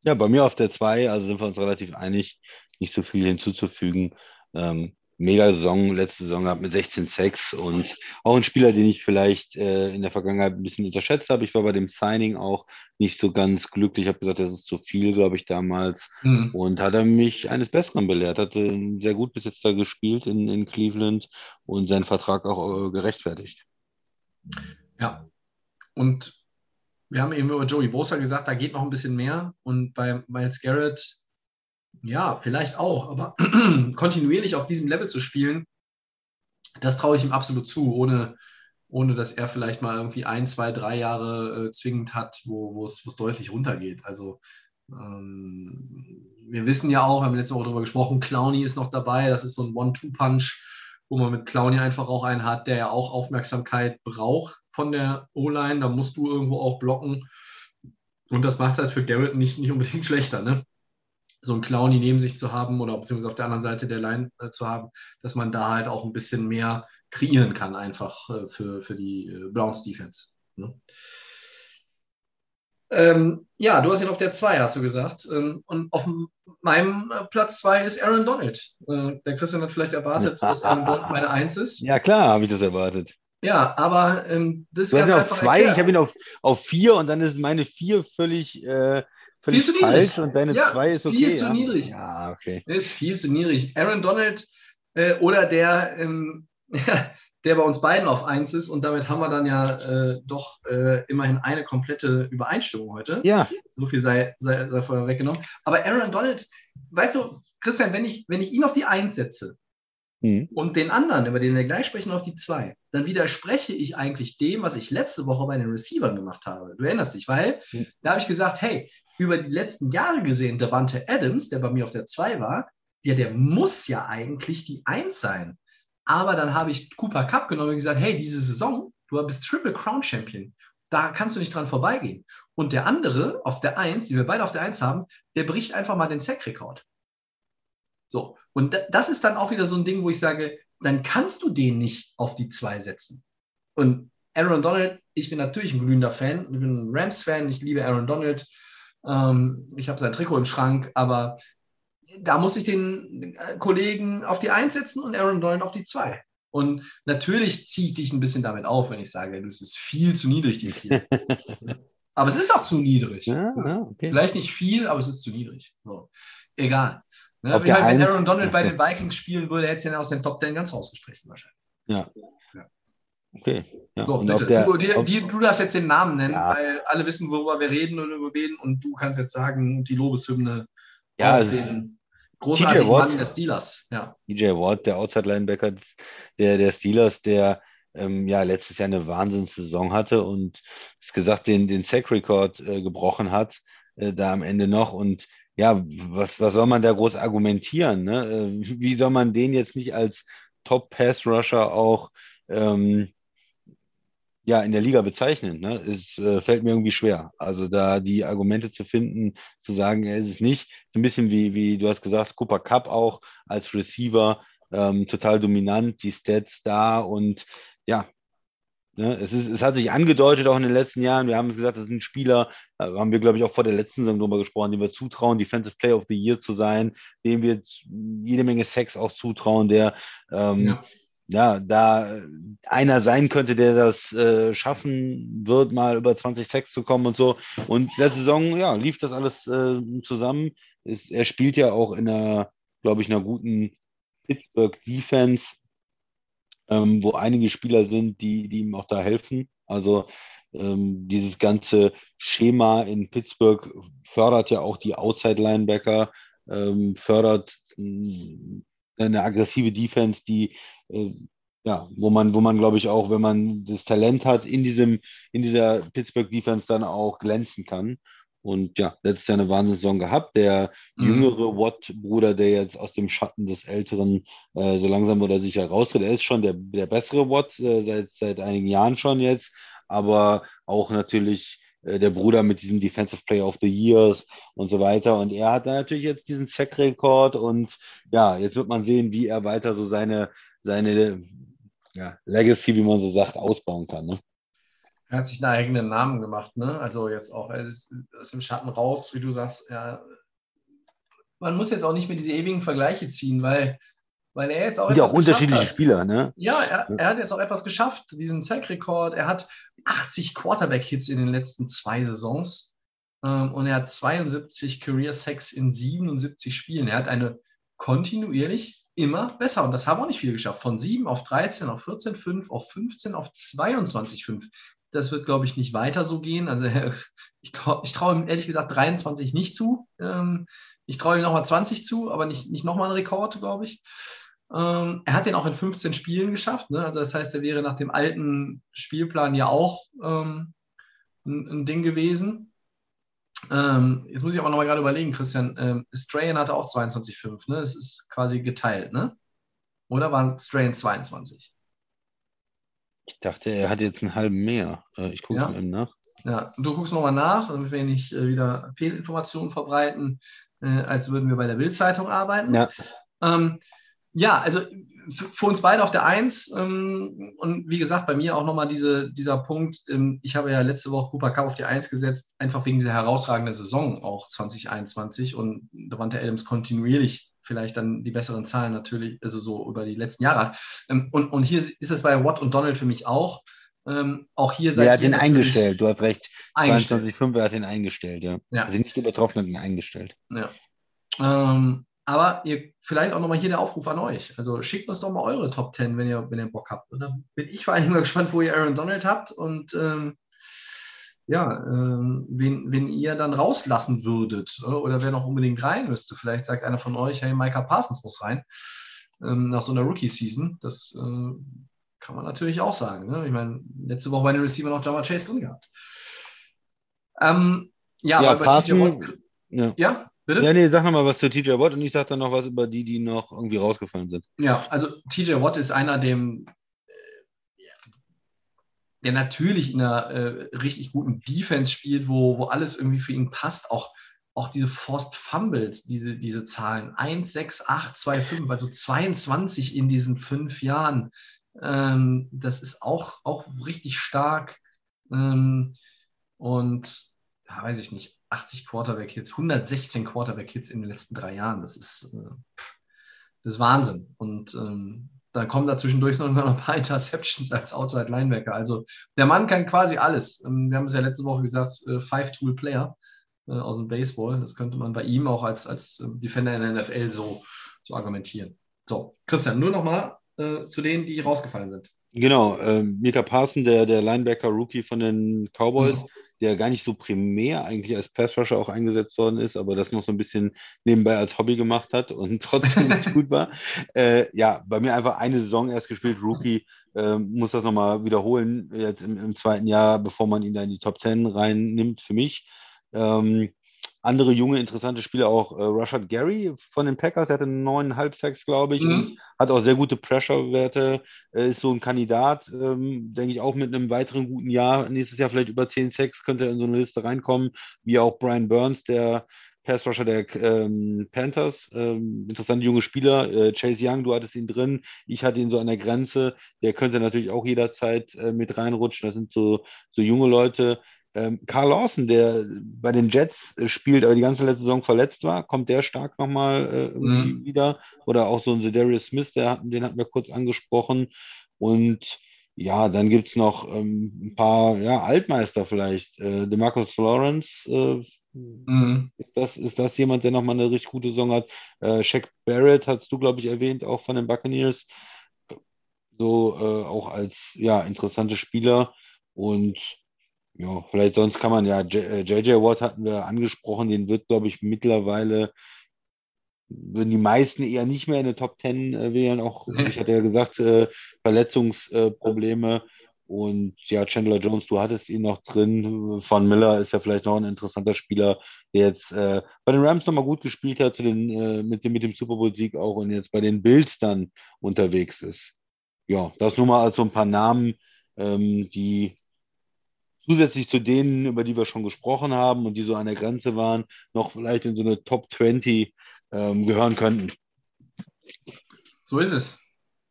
Ja, bei mir auf der 2, also sind wir uns relativ einig, nicht so viel hinzuzufügen. Ähm, mega Saison, letzte Saison gehabt mit 16 Sacks und auch ein Spieler, den ich vielleicht äh, in der Vergangenheit ein bisschen unterschätzt habe. Ich war bei dem Signing auch nicht so ganz glücklich. Ich habe gesagt, das ist zu viel, glaube ich, damals. Mhm. Und hat er mich eines Besseren belehrt. Hatte sehr gut bis jetzt da gespielt in, in Cleveland und seinen Vertrag auch äh, gerechtfertigt. Ja. Und wir haben eben über Joey Bosa gesagt, da geht noch ein bisschen mehr. Und bei Miles Garrett ja, vielleicht auch, aber kontinuierlich auf diesem Level zu spielen, das traue ich ihm absolut zu, ohne, ohne dass er vielleicht mal irgendwie ein, zwei, drei Jahre äh, zwingend hat, wo es deutlich runtergeht. Also ähm, wir wissen ja auch, wir haben letzte Woche darüber gesprochen, Clowny ist noch dabei, das ist so ein One-Two-Punch, wo man mit Clowny einfach auch einen hat, der ja auch Aufmerksamkeit braucht von der O-Line, da musst du irgendwo auch blocken. Und das macht es halt für Garrett nicht, nicht unbedingt schlechter. Ne? so einen Clowny neben sich zu haben oder beziehungsweise auf der anderen Seite der Line äh, zu haben, dass man da halt auch ein bisschen mehr kreieren kann, einfach äh, für, für die äh, Browns Defense. Ne? Ähm, ja, du hast ihn auf der 2, hast du gesagt. Ähm, und auf meinem äh, Platz 2 ist Aaron Donald. Äh, der Christian hat vielleicht erwartet, dass Aaron Donald meine 1 ist. Ja, klar, habe ich das erwartet. Ja, aber ähm, das ist du ganz hast auf 2, ich habe ihn auf 4 und dann ist meine 4 völlig äh, viel zu niedrig. und deine ja, zwei ist okay. Viel zu niedrig. Ja, okay. Ist viel zu niedrig. Aaron Donald äh, oder der, ähm, der bei uns beiden auf 1 ist und damit haben wir dann ja äh, doch äh, immerhin eine komplette Übereinstimmung heute. Ja. So viel sei, sei, sei vorher weggenommen. Aber Aaron Donald, weißt du, Christian, wenn ich, wenn ich ihn auf die 1 setze, Mhm. Und den anderen, über den wir gleich sprechen, auf die zwei, dann widerspreche ich eigentlich dem, was ich letzte Woche bei den Receivern gemacht habe. Du erinnerst dich, weil mhm. da habe ich gesagt, hey, über die letzten Jahre gesehen, Devante Adams, der bei mir auf der 2 war, ja, der muss ja eigentlich die 1 sein. Aber dann habe ich Cooper Cup genommen und gesagt, hey, diese Saison, du bist Triple Crown Champion. Da kannst du nicht dran vorbeigehen. Und der andere auf der 1, die wir beide auf der 1 haben, der bricht einfach mal den Sack-Rekord. So, und das ist dann auch wieder so ein Ding, wo ich sage, dann kannst du den nicht auf die 2 setzen. Und Aaron Donald, ich bin natürlich ein glühender Fan, ich bin ein Rams-Fan, ich liebe Aaron Donald. Ähm, ich habe sein Trikot im Schrank, aber da muss ich den äh, Kollegen auf die 1 setzen und Aaron Donald auf die 2. Und natürlich ziehe ich dich ein bisschen damit auf, wenn ich sage, das ist viel zu niedrig, die 4. aber es ist auch zu niedrig. Ja, okay. Vielleicht nicht viel, aber es ist zu niedrig. So. Egal. Ne? Halt, wenn Aaron Donald bei den Vikings spielen würde, hätte es ja aus den Top 10 ganz rausgestrichen wahrscheinlich. Ja. Okay. Ja. So, bitte. Der, du, die, die, du, darfst jetzt den Namen nennen, ja. weil alle wissen, worüber wir reden und über wen und du kannst jetzt sagen, die Lobeshymne ja, auf also den großartigen Mann der Steelers. Ja. DJ Watt, der Outside-Linebacker der, der Steelers, der ähm, ja letztes Jahr eine Wahnsinnssaison hatte und ist gesagt, den, den Sack-Record äh, gebrochen hat, äh, da am Ende noch. Und ja, was, was soll man da groß argumentieren? Ne? Äh, wie soll man den jetzt nicht als Top-Pass-Rusher auch ähm, ja, in der Liga bezeichnen. Ne? Es äh, fällt mir irgendwie schwer. Also da die Argumente zu finden, zu sagen, er ist es nicht. So ein bisschen wie, wie du hast gesagt, Cooper Cup auch als Receiver, ähm, total dominant, die Stats da und ja, es, ist, es hat sich angedeutet auch in den letzten Jahren. Wir haben gesagt, das ist ein Spieler, da haben wir, glaube ich, auch vor der letzten Saison drüber gesprochen, dem wir zutrauen, Defensive Player of the Year zu sein, dem wir jede Menge Sex auch zutrauen, der ähm, ja ja, da einer sein könnte, der das äh, schaffen wird, mal über 20 Sex zu kommen und so. Und der Saison, ja, lief das alles äh, zusammen. Ist, er spielt ja auch in einer, glaube ich, einer guten Pittsburgh Defense, ähm, wo einige Spieler sind, die, die ihm auch da helfen. Also ähm, dieses ganze Schema in Pittsburgh fördert ja auch die Outside Linebacker, ähm, fördert äh, eine aggressive Defense, die äh, ja, wo man, wo man, glaube ich, auch, wenn man das Talent hat, in diesem, in dieser Pittsburgh Defense dann auch glänzen kann. Und ja, letztes Jahr eine Wahnsinnssaison gehabt. Der mhm. jüngere Watt-Bruder, der jetzt aus dem Schatten des Älteren äh, so langsam oder sicher raustritt, er ist schon der, der bessere Watt, äh, seit, seit einigen Jahren schon jetzt, aber auch natürlich äh, der Bruder mit diesem Defensive Player of the Years und so weiter. Und er hat da natürlich jetzt diesen Sack-Rekord und ja, jetzt wird man sehen, wie er weiter so seine, seine ja, Legacy, wie man so sagt, ausbauen kann. Ne? Er hat sich einen eigenen Namen gemacht, ne? Also jetzt auch, er ist aus dem Schatten raus, wie du sagst, ja. Man muss jetzt auch nicht mehr diese ewigen Vergleiche ziehen, weil, weil er jetzt auch ja, auch unterschiedliche hat. Spieler, ne? Ja, er, er, hat jetzt auch etwas geschafft, diesen Sack-Rekord. Er hat 80 Quarterback-Hits in den letzten zwei Saisons ähm, und er hat 72 Career-Sacks in 77 Spielen. Er hat eine kontinuierlich immer besser. Und das haben auch nicht viele geschafft. Von 7 auf 13, auf 14, 5, auf 15, auf 22, 5. Das wird, glaube ich, nicht weiter so gehen. Also ich, ich traue ihm ehrlich gesagt 23 nicht zu. Ähm, ich traue ihm nochmal 20 zu, aber nicht, nicht nochmal einen Rekord, glaube ich. Ähm, er hat den auch in 15 Spielen geschafft. Ne? Also das heißt, er wäre nach dem alten Spielplan ja auch ähm, ein, ein, Ding gewesen. Ähm, jetzt muss ich aber nochmal gerade überlegen, Christian. Ähm, Strahan hatte auch 22,5. Ne? Es ist quasi geteilt, ne? Oder waren Strahan 22? Ich dachte, er hat jetzt einen halben mehr. Äh, ich gucke ja. mal eben nach. Ja, du guckst nochmal nach, damit wir nicht äh, wieder Fehlinformationen verbreiten, äh, als würden wir bei der Bildzeitung arbeiten. Ja. Ähm, ja, also für uns beide auf der Eins ähm, und wie gesagt, bei mir auch nochmal diese, dieser Punkt, ähm, ich habe ja letzte Woche Cooper Cup auf die Eins gesetzt, einfach wegen dieser herausragenden Saison auch 2021 und Davante Adams kontinuierlich vielleicht dann die besseren Zahlen natürlich, also so über die letzten Jahre hat. Ähm, und, und hier ist es bei Watt und Donald für mich auch. Ähm, auch hier seid Er hat ihn eingestellt, du hast recht. 22,5, er hat ihn eingestellt, ja. ja. Also nicht übertroffen, hat ihn eingestellt. Ja. Ähm, aber ihr, vielleicht auch nochmal hier der Aufruf an euch. Also schickt uns doch mal eure Top 10, wenn ihr, wenn ihr Bock habt. Und dann bin ich vor allem mal gespannt, wo ihr Aaron Donald habt und ähm, ja, ähm, wen, wen ihr dann rauslassen würdet oder, oder, wer noch unbedingt rein müsste. Vielleicht sagt einer von euch, hey, Micah Parsons muss rein ähm, nach so einer Rookie-Season. Das äh, kann man natürlich auch sagen. Ne? Ich meine, letzte Woche bei den Receiver noch Jama Chase drin gehabt. Ähm, ja, ja, aber bei TJ Watt. Ja. ja, bitte? Ja, nee, sag nochmal was zu TJ Watt und ich sag dann noch was über die, die noch irgendwie rausgefallen sind. Ja, also TJ Watt ist einer, dem der natürlich in einer äh, richtig guten Defense spielt, wo, wo alles irgendwie für ihn passt, auch, auch diese Forced Fumbles, diese, diese Zahlen, 1, 6, 8, 2, 5, also 22 in diesen fünf Jahren, ähm, das ist auch, auch richtig stark. Ähm, und ja, weiß ich nicht, 80 Quarterback-Hits, 116 Quarterback-Hits in den letzten drei Jahren, das ist, äh, das ist Wahnsinn. Und ähm, dann kommen da zwischendurch noch ein paar Interceptions als Outside Linebacker. Also der Mann kann quasi alles. Ähm, wir haben es ja letzte Woche gesagt, äh, Five-Tool-Player äh, aus dem Baseball. Das könnte man bei ihm auch als, als ähm, Defender in der NFL so, so argumentieren. So, Christian, nur nochmal äh, zu denen, die rausgefallen sind. Genau, äh, Mika Parson, der, der Linebacker-Rookie von den Cowboys. Mhm der gar nicht so primär eigentlich als Pass-Rusher auch eingesetzt worden ist, aber das noch so ein bisschen nebenbei als Hobby gemacht hat und trotzdem nicht gut war. Äh, ja, bei mir einfach eine Saison erst gespielt, Rookie, äh, muss das nochmal wiederholen, jetzt im, im, zweiten Jahr, bevor man ihn da in die Top 10 reinnimmt für mich. Ähm, andere junge, interessante Spieler auch äh, Rashad Gary von den Packers, der hatte neuneinhalb Sacks, glaube ich, mhm. und hat auch sehr gute Pressure-Werte, äh, ist so ein Kandidat, ähm, denke ich, auch mit einem weiteren guten Jahr, nächstes Jahr vielleicht über zehn Sacks, könnte er in so eine Liste reinkommen, wie auch Brian Burns, der Pass-Rusher der ähm, Panthers, ähm, interessante junge Spieler, äh, Chase Young, du hattest ihn drin, ich hatte ihn so an der Grenze, der könnte natürlich auch jederzeit äh, mit reinrutschen, das sind so, so junge Leute, ähm, Carl Lawson, der bei den Jets äh, spielt, aber die ganze letzte Saison verletzt war, kommt der stark nochmal äh, mhm. wieder. Oder auch so ein Zedarius Smith, der, den hatten wir kurz angesprochen. Und ja, dann gibt es noch ähm, ein paar ja, Altmeister vielleicht. Äh, DeMarcus Florence, äh, mhm. ist, das, ist das jemand, der nochmal eine richtig gute Saison hat? Äh, Shaq Barrett hast du, glaube ich, erwähnt, auch von den Buccaneers. So äh, auch als ja, interessante Spieler. Und ja, vielleicht sonst kann man ja, JJ äh, Watt hatten wir angesprochen, den wird, glaube ich, mittlerweile, würden die meisten eher nicht mehr in der Top 10 äh, wählen. Auch, ich hatte ja gesagt, äh, Verletzungsprobleme. Und ja, Chandler Jones, du hattest ihn noch drin. Von Miller ist ja vielleicht noch ein interessanter Spieler, der jetzt äh, bei den Rams nochmal gut gespielt hat, den, äh, mit, dem, mit dem Super Bowl-Sieg auch und jetzt bei den Bills dann unterwegs ist. Ja, das nur mal als so ein paar Namen, ähm, die zusätzlich zu denen, über die wir schon gesprochen haben und die so an der Grenze waren, noch vielleicht in so eine Top 20 ähm, gehören könnten. So ist es.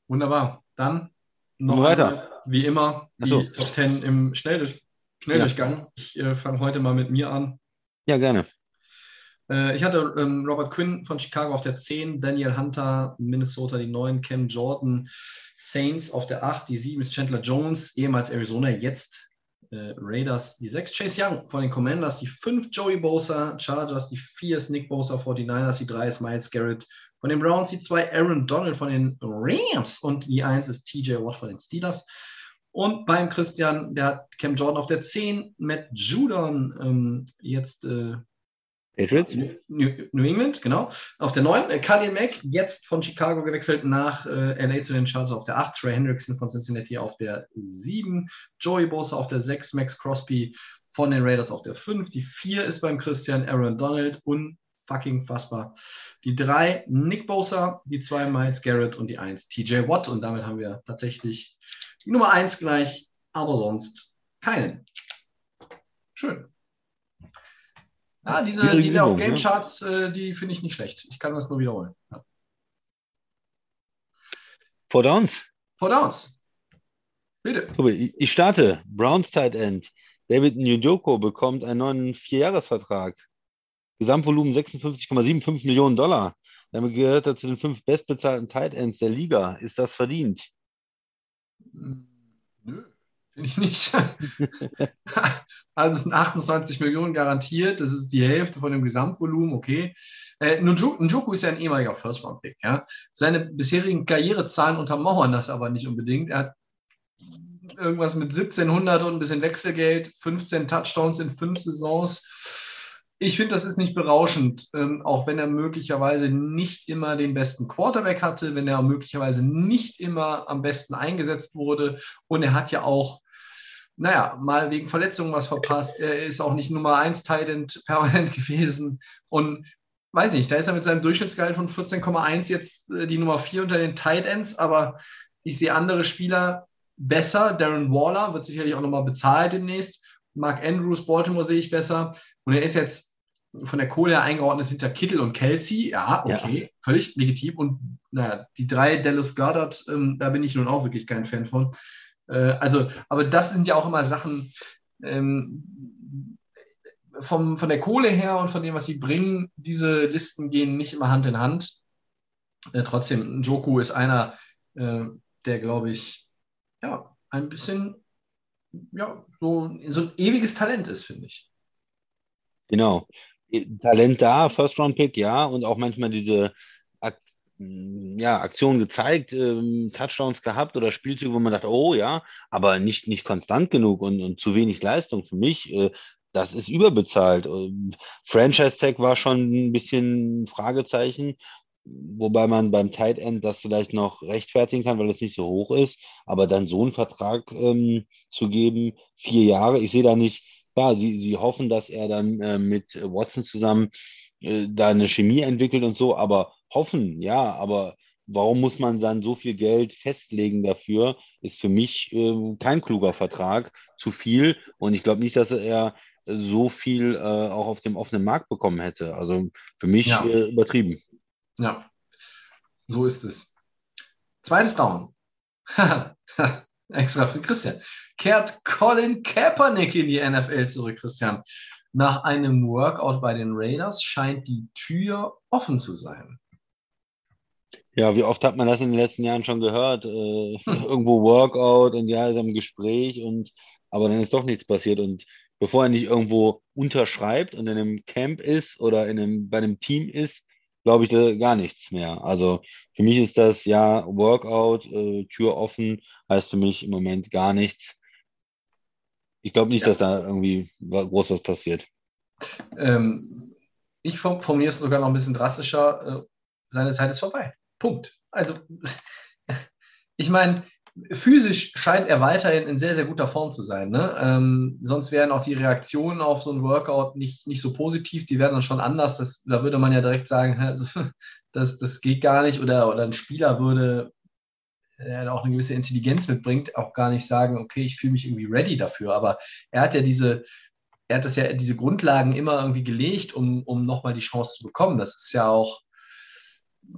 Wunderbar. Dann noch weiter. eine, wie immer die so. Top 10 im Schnelldurch Schnelldurchgang. Ich äh, fange heute mal mit mir an. Ja, gerne. Äh, ich hatte ähm, Robert Quinn von Chicago auf der 10, Daniel Hunter, Minnesota die 9, Cam Jordan, Saints auf der 8, die 7 ist Chandler Jones, ehemals Arizona, jetzt äh, Raiders die 6, Chase Young von den Commanders, die 5 Joey Bosa, Chargers die 4 ist Nick Bosa, 49ers, die 3 ist Miles Garrett von den Browns, die 2 Aaron Donald von den Rams und die 1 ist TJ Watt von den Steelers. Und beim Christian, der hat Cam Jordan auf der 10, Matt Judon, ähm, jetzt äh, Patriots? New, New England, genau. Auf der 9, äh, Khalil Mack, jetzt von Chicago gewechselt nach äh, LA zu den Chargers auf der 8, Trey Hendrickson von Cincinnati auf der 7, Joey Bosa auf der 6, Max Crosby von den Raiders auf der 5, die 4 ist beim Christian Aaron Donald, unfucking fassbar. Die 3, Nick Bosa, die 2, Miles Garrett und die 1, TJ Watt. Und damit haben wir tatsächlich die Nummer 1 gleich, aber sonst keinen. Schön. Ja, diese die auf Übung, Game ne? Charts, äh, die finde ich nicht schlecht. Ich kann das nur wiederholen. Ja. Four Downs. Four Downs. Bitte. Ich starte. Browns Tight End. David Njoko bekommt einen neuen Vierjahresvertrag. Gesamtvolumen 56,75 Millionen Dollar. Damit gehört er zu den fünf bestbezahlten Tight Ends der Liga. Ist das verdient? Hm, Nö, finde ich nicht. also es sind 28 Millionen garantiert. Das ist die Hälfte von dem Gesamtvolumen, okay. Äh, Njoku ist ja ein ehemaliger First-Round-Pick. Ja? Seine bisherigen Karrierezahlen untermauern das aber nicht unbedingt. Er hat irgendwas mit 1700 und ein bisschen Wechselgeld, 15 Touchdowns in fünf Saisons. Ich finde, das ist nicht berauschend, ähm, auch wenn er möglicherweise nicht immer den besten Quarterback hatte, wenn er möglicherweise nicht immer am besten eingesetzt wurde. Und er hat ja auch, naja, mal wegen Verletzungen was verpasst. Er ist auch nicht Nummer 1 Titan permanent gewesen. Und weiß ich, da ist er mit seinem Durchschnittsgehalt von 14,1 jetzt äh, die Nummer 4 unter den Tight Ends, aber ich sehe andere Spieler besser. Darren Waller wird sicherlich auch nochmal bezahlt demnächst. Mark Andrews, Baltimore sehe ich besser. Und er ist jetzt von der Kohle her eingeordnet hinter Kittel und Kelsey. Ja, okay, völlig legitim. Und naja, die drei Dallas Goddard, ähm, da bin ich nun auch wirklich kein Fan von. Äh, also, aber das sind ja auch immer Sachen ähm, vom, von der Kohle her und von dem, was sie bringen. Diese Listen gehen nicht immer Hand in Hand. Äh, trotzdem, Joku ist einer, äh, der, glaube ich, ja, ein bisschen ja, so, so ein ewiges Talent ist, finde ich. Genau. Talent da, First-Round-Pick, ja, und auch manchmal diese ja, Aktionen gezeigt, ähm, Touchdowns gehabt oder Spielzüge, wo man dachte, oh ja, aber nicht, nicht konstant genug und, und zu wenig Leistung für mich. Äh, das ist überbezahlt. Ähm, Franchise-Tag war schon ein bisschen Fragezeichen, wobei man beim Tight End das vielleicht noch rechtfertigen kann, weil es nicht so hoch ist. Aber dann so einen Vertrag ähm, zu geben, vier Jahre, ich sehe da nicht, ja, sie, sie hoffen, dass er dann äh, mit Watson zusammen äh, da eine Chemie entwickelt und so, aber hoffen, ja, aber warum muss man dann so viel Geld festlegen dafür, ist für mich äh, kein kluger Vertrag, zu viel. Und ich glaube nicht, dass er so viel äh, auch auf dem offenen Markt bekommen hätte. Also für mich Ja. äh, übertrieben. Ja, so ist es. Zweites Down. Extra für Christian. Kehrt Colin Kaepernick in die NFL zurück, Christian. Nach einem Workout bei den Raiders scheint die Tür offen zu sein. Ja, wie oft hat man das in den letzten Jahren schon gehört? Äh, irgendwo Workout und ja, ist am Gespräch und aber dann ist doch nichts passiert. Und bevor er nicht irgendwo unterschreibt und in einem Camp ist oder in einem, bei einem Team ist, glaube ich da gar nichts mehr. Also für mich ist das ja Workout, äh, Tür offen, heißt für mich im Moment gar nichts. Ich glaube nicht, Ja. dass da irgendwie groß was passiert. Ähm, ich form- formuliere es sogar noch ein bisschen drastischer. Äh, seine Zeit ist vorbei. Punkt. Also, ich meine, physisch scheint er weiterhin in sehr, sehr guter Form zu sein. Ne? Ähm, sonst wären auch die Reaktionen auf so ein Workout nicht, nicht so positiv. Die wären dann schon anders. Das, da würde man ja direkt sagen, also, das, das geht gar nicht. Oder, oder ein Spieler würde er auch eine gewisse Intelligenz mitbringt, auch gar nicht sagen, okay, ich fühle mich irgendwie ready dafür. Aber er hat ja diese, er hat das ja diese Grundlagen immer irgendwie gelegt, um, um nochmal die Chance zu bekommen. Das ist ja auch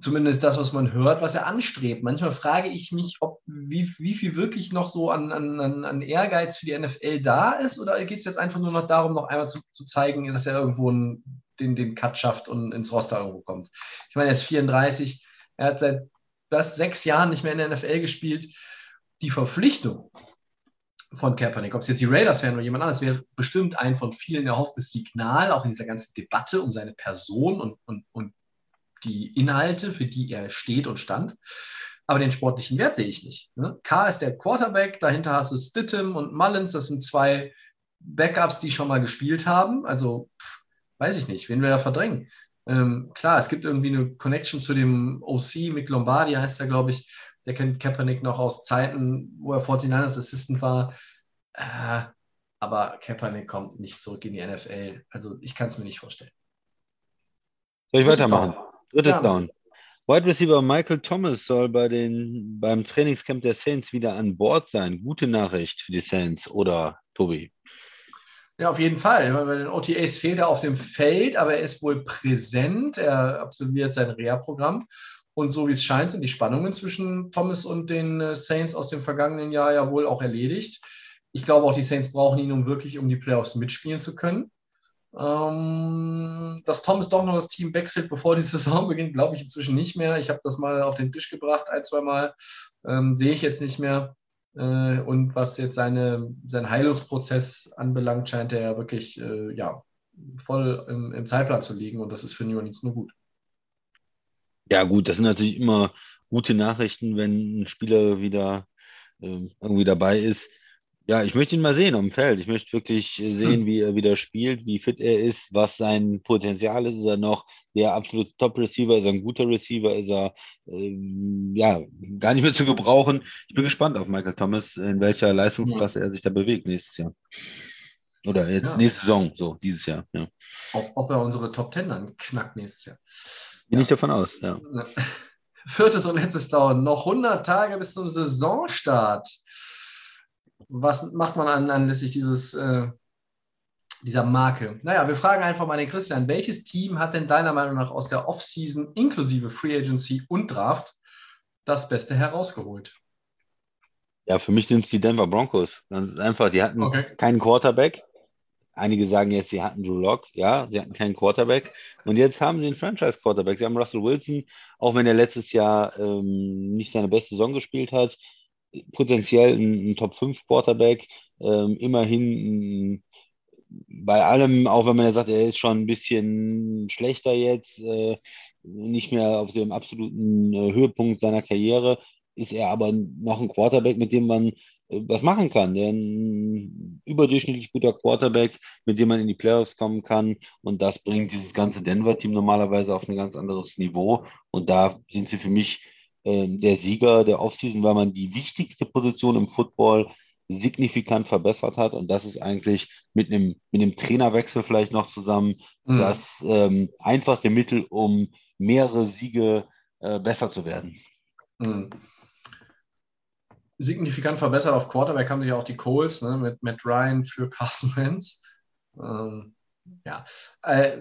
zumindest das, was man hört, was er anstrebt. Manchmal frage ich mich, ob wie, wie viel wirklich noch so an, an, an Ehrgeiz für die NFL da ist, oder geht es jetzt einfach nur noch darum, noch einmal zu, zu zeigen, dass er irgendwo einen, den, den Cut schafft und ins Roster irgendwo kommt. Ich meine, er ist 34, er hat seit fast sechs Jahren nicht mehr in der NFL gespielt. Die Verpflichtung von Kaepernick, ob es jetzt die Raiders wären oder jemand anderes, wäre bestimmt ein von vielen erhofftes Signal, auch in dieser ganzen Debatte um seine Person und, und, und die Inhalte, für die er steht und stand. Aber den sportlichen Wert sehe ich nicht. Ne? K ist der Quarterback, dahinter hast du Stittem und Mullins, das sind zwei Backups, die schon mal gespielt haben. Also, pff, weiß ich nicht, wen wir da verdrängen. Ähm, klar, es gibt irgendwie eine Connection zu dem OC, Mick Lombardi heißt er, glaube ich. Der kennt Kaepernick noch aus Zeiten, wo er 49ers Assistant war. Äh, aber Kaepernick kommt nicht zurück in die NFL. Also ich kann es mir nicht vorstellen. Soll ich weitermachen? Drittes ja. Down. Wide Receiver Michael Thomas soll bei den, beim Trainingscamp der Saints wieder an Bord sein. Gute Nachricht für die Saints, oder Tobi? Ja, auf jeden Fall. Bei den OTAs fehlt er auf dem Feld, aber er ist wohl präsent. Er absolviert sein Reha-Programm. Und so wie es scheint, sind die Spannungen zwischen Thomas und den äh, Saints aus dem vergangenen Jahr ja wohl auch erledigt. Ich glaube auch, die Saints brauchen ihn, um wirklich um die Playoffs mitspielen zu können. Ähm, dass Thomas doch noch das Team wechselt, bevor die Saison beginnt, glaube ich inzwischen nicht mehr. Ich habe das mal auf den Tisch gebracht, ein, zwei Mal. Ähm, sehe ich jetzt nicht mehr. Äh, und was jetzt seine, seinen Heilungsprozess anbelangt, scheint er ja wirklich äh, ja, voll im, im, Zeitplan zu liegen. Und das ist für New Orleans nur gut. Ja, gut, das sind natürlich immer gute Nachrichten, wenn ein Spieler wieder äh, irgendwie dabei ist ja, ich möchte ihn mal sehen am Feld. Ich möchte wirklich äh, sehen, hm. wie er wieder spielt, wie fit er ist, was sein Potenzial ist. Ist er noch der absolute Top-Receiver? Ist er ein guter Receiver? Ist er ähm, ja gar nicht mehr zu gebrauchen? Ich bin gespannt auf Michael Thomas, in welcher Leistungsklasse ja. er sich da bewegt nächstes Jahr. Oder jetzt ja. nächste Saison, so dieses Jahr. Ja. Ob, ob, er unsere Top Ten dann knackt nächstes Jahr. Bin ich davon aus, ja. Viertes und letztes Dauern. Noch 100 Tage bis zum Saisonstart was macht man an, anlässlich dieses, äh, dieser Marke? Naja, wir fragen einfach mal den Christian, welches Team hat denn deiner Meinung nach aus der Offseason inklusive Free Agency und Draft das Beste herausgeholt? Ja, für mich sind es die Denver Broncos. Ganz einfach, die hatten okay. keinen Quarterback. Einige sagen jetzt, sie hatten Drew Lock. Ja, sie hatten keinen Quarterback. Und jetzt haben sie einen Franchise-Quarterback. Sie haben Russell Wilson, auch wenn er letztes Jahr ähm, nicht seine beste Saison gespielt hat potenziell ein, ein Top 5 Quarterback, ähm, immerhin bei allem, auch wenn man ja sagt, er ist schon ein bisschen schlechter jetzt, äh, nicht mehr auf dem absoluten äh, Höhepunkt seiner Karriere, ist er aber noch ein Quarterback, mit dem man äh, was machen kann. Der ein überdurchschnittlich guter Quarterback, mit dem man in die Playoffs kommen kann. Und das bringt dieses ganze Denver-Team normalerweise auf ein ganz anderes Niveau. Und da sind sie für mich der Sieger der Offseason, weil man die wichtigste Position im Football signifikant verbessert hat. Und das ist eigentlich mit einem, mit einem Trainerwechsel vielleicht noch zusammen mhm. das ähm, einfachste Mittel, um mehrere Siege äh, besser zu werden. Mhm. Signifikant verbessert auf Quarterback haben sich auch die Coles ne, mit Matt Ryan für Carson Wentz. Ähm, ja, äh,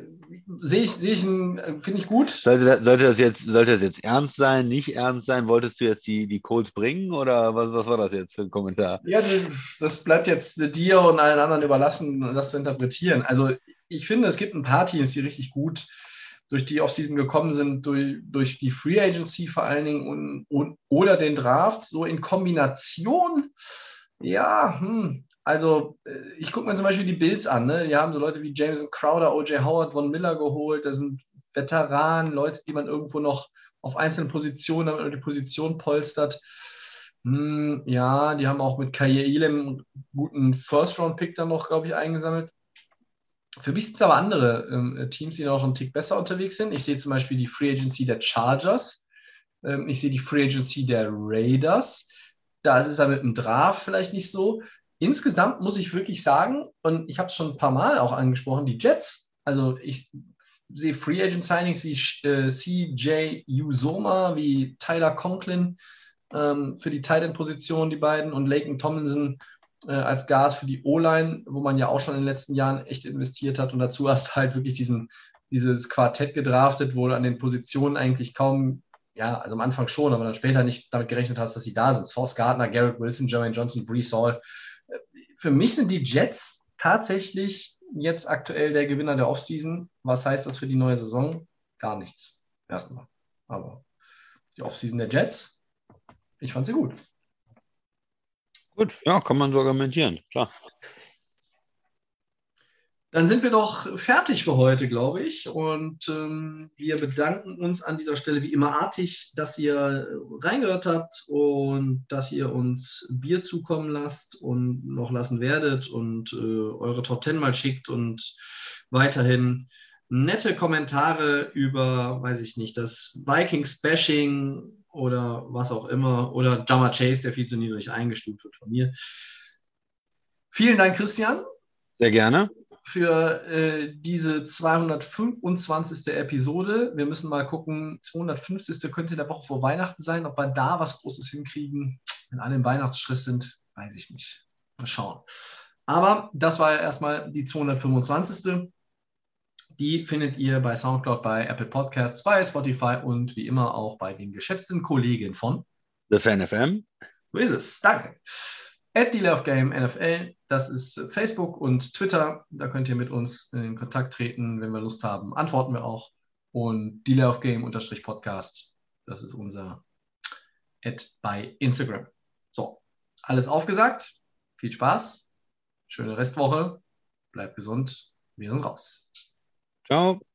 sehe ich, sehe ich, finde ich gut. Sollte, sollte, das jetzt, sollte das jetzt ernst sein, nicht ernst sein? Wolltest du jetzt die, die Codes bringen oder was, was war das jetzt für ein Kommentar? Ja, das bleibt jetzt dir und allen anderen überlassen, das zu interpretieren. Also ich finde, es gibt ein paar Teams, die richtig gut durch die Offseason gekommen sind, durch, durch die Free Agency vor allen Dingen und, und, oder den Draft, so in Kombination. Ja, hm, also, äh, ich gucke mir zum Beispiel die Bills an. Ne? Die haben so Leute wie Jameson Crowder, O.J. Howard, Von Miller geholt. Das sind Veteranen, Leute, die man irgendwo noch auf einzelnen Positionen, damit man die Position polstert. Hm, ja, die haben auch mit Kaye Elam einen guten First-Round-Pick dann noch, glaube ich, eingesammelt. Für mich sind es aber andere ähm, Teams, die noch einen Tick besser unterwegs sind. Ich sehe zum Beispiel die Free Agency der Chargers. Ähm, ich sehe die Free Agency der Raiders. Da ist es dann mit dem Draft vielleicht nicht so insgesamt muss ich wirklich sagen, und ich habe es schon ein paar Mal auch angesprochen, die Jets, also ich sehe Free Agent Signings wie äh, CJ Usoma, wie Tyler Conklin, ähm, für die Tight Position, die beiden, und Laken Tomlinson äh, als Guard für die O-Line, wo man ja auch schon in den letzten Jahren echt investiert hat. Und dazu hast du halt wirklich diesen, dieses Quartett gedraftet, wo du an den Positionen eigentlich kaum, ja, also am Anfang schon, aber dann später nicht damit gerechnet hast, dass sie da sind. Sauce Gardner, Garrett Wilson, Jermaine Johnson, Brees Hall. Für mich sind die Jets tatsächlich jetzt aktuell der Gewinner der Offseason. Was heißt das für die neue Saison? Gar nichts. Erstmal. Aber die Offseason der Jets, ich fand sie gut. Gut, ja, kann man so argumentieren, klar. Dann sind wir doch fertig für heute, glaube ich. Und ähm, wir bedanken uns an dieser Stelle wie immer artig, dass ihr reingehört habt und dass ihr uns Bier zukommen lasst und noch lassen werdet und äh, eure Top 10 mal schickt und weiterhin nette Kommentare über, weiß ich nicht, das Vikings-Bashing oder was auch immer oder Jammer Chase, der viel zu niedrig eingestuft wird von mir. Vielen Dank, Christian. Sehr gerne. Für äh, diese 225. Episode. Wir müssen mal gucken, 250. könnte in der Woche vor Weihnachten sein. Ob wir da was Großes hinkriegen, wenn alle im Weihnachtsstress sind, weiß ich nicht. Mal schauen. Aber das war ja erstmal die 225. Die findet ihr bei Soundcloud, bei Apple Podcasts, bei Spotify und wie immer auch bei den geschätzten Kollegen von The Fan FM. So ist es. Danke. At Game NFL, das ist Facebook und Twitter. Da könnt ihr mit uns in Kontakt treten, wenn wir Lust haben. Antworten wir auch. Und Dealer of Game Podcast, das ist unser Ad bei Instagram. So, alles aufgesagt. Viel Spaß. Schöne Restwoche. Bleibt gesund. Wir sind raus. Ciao.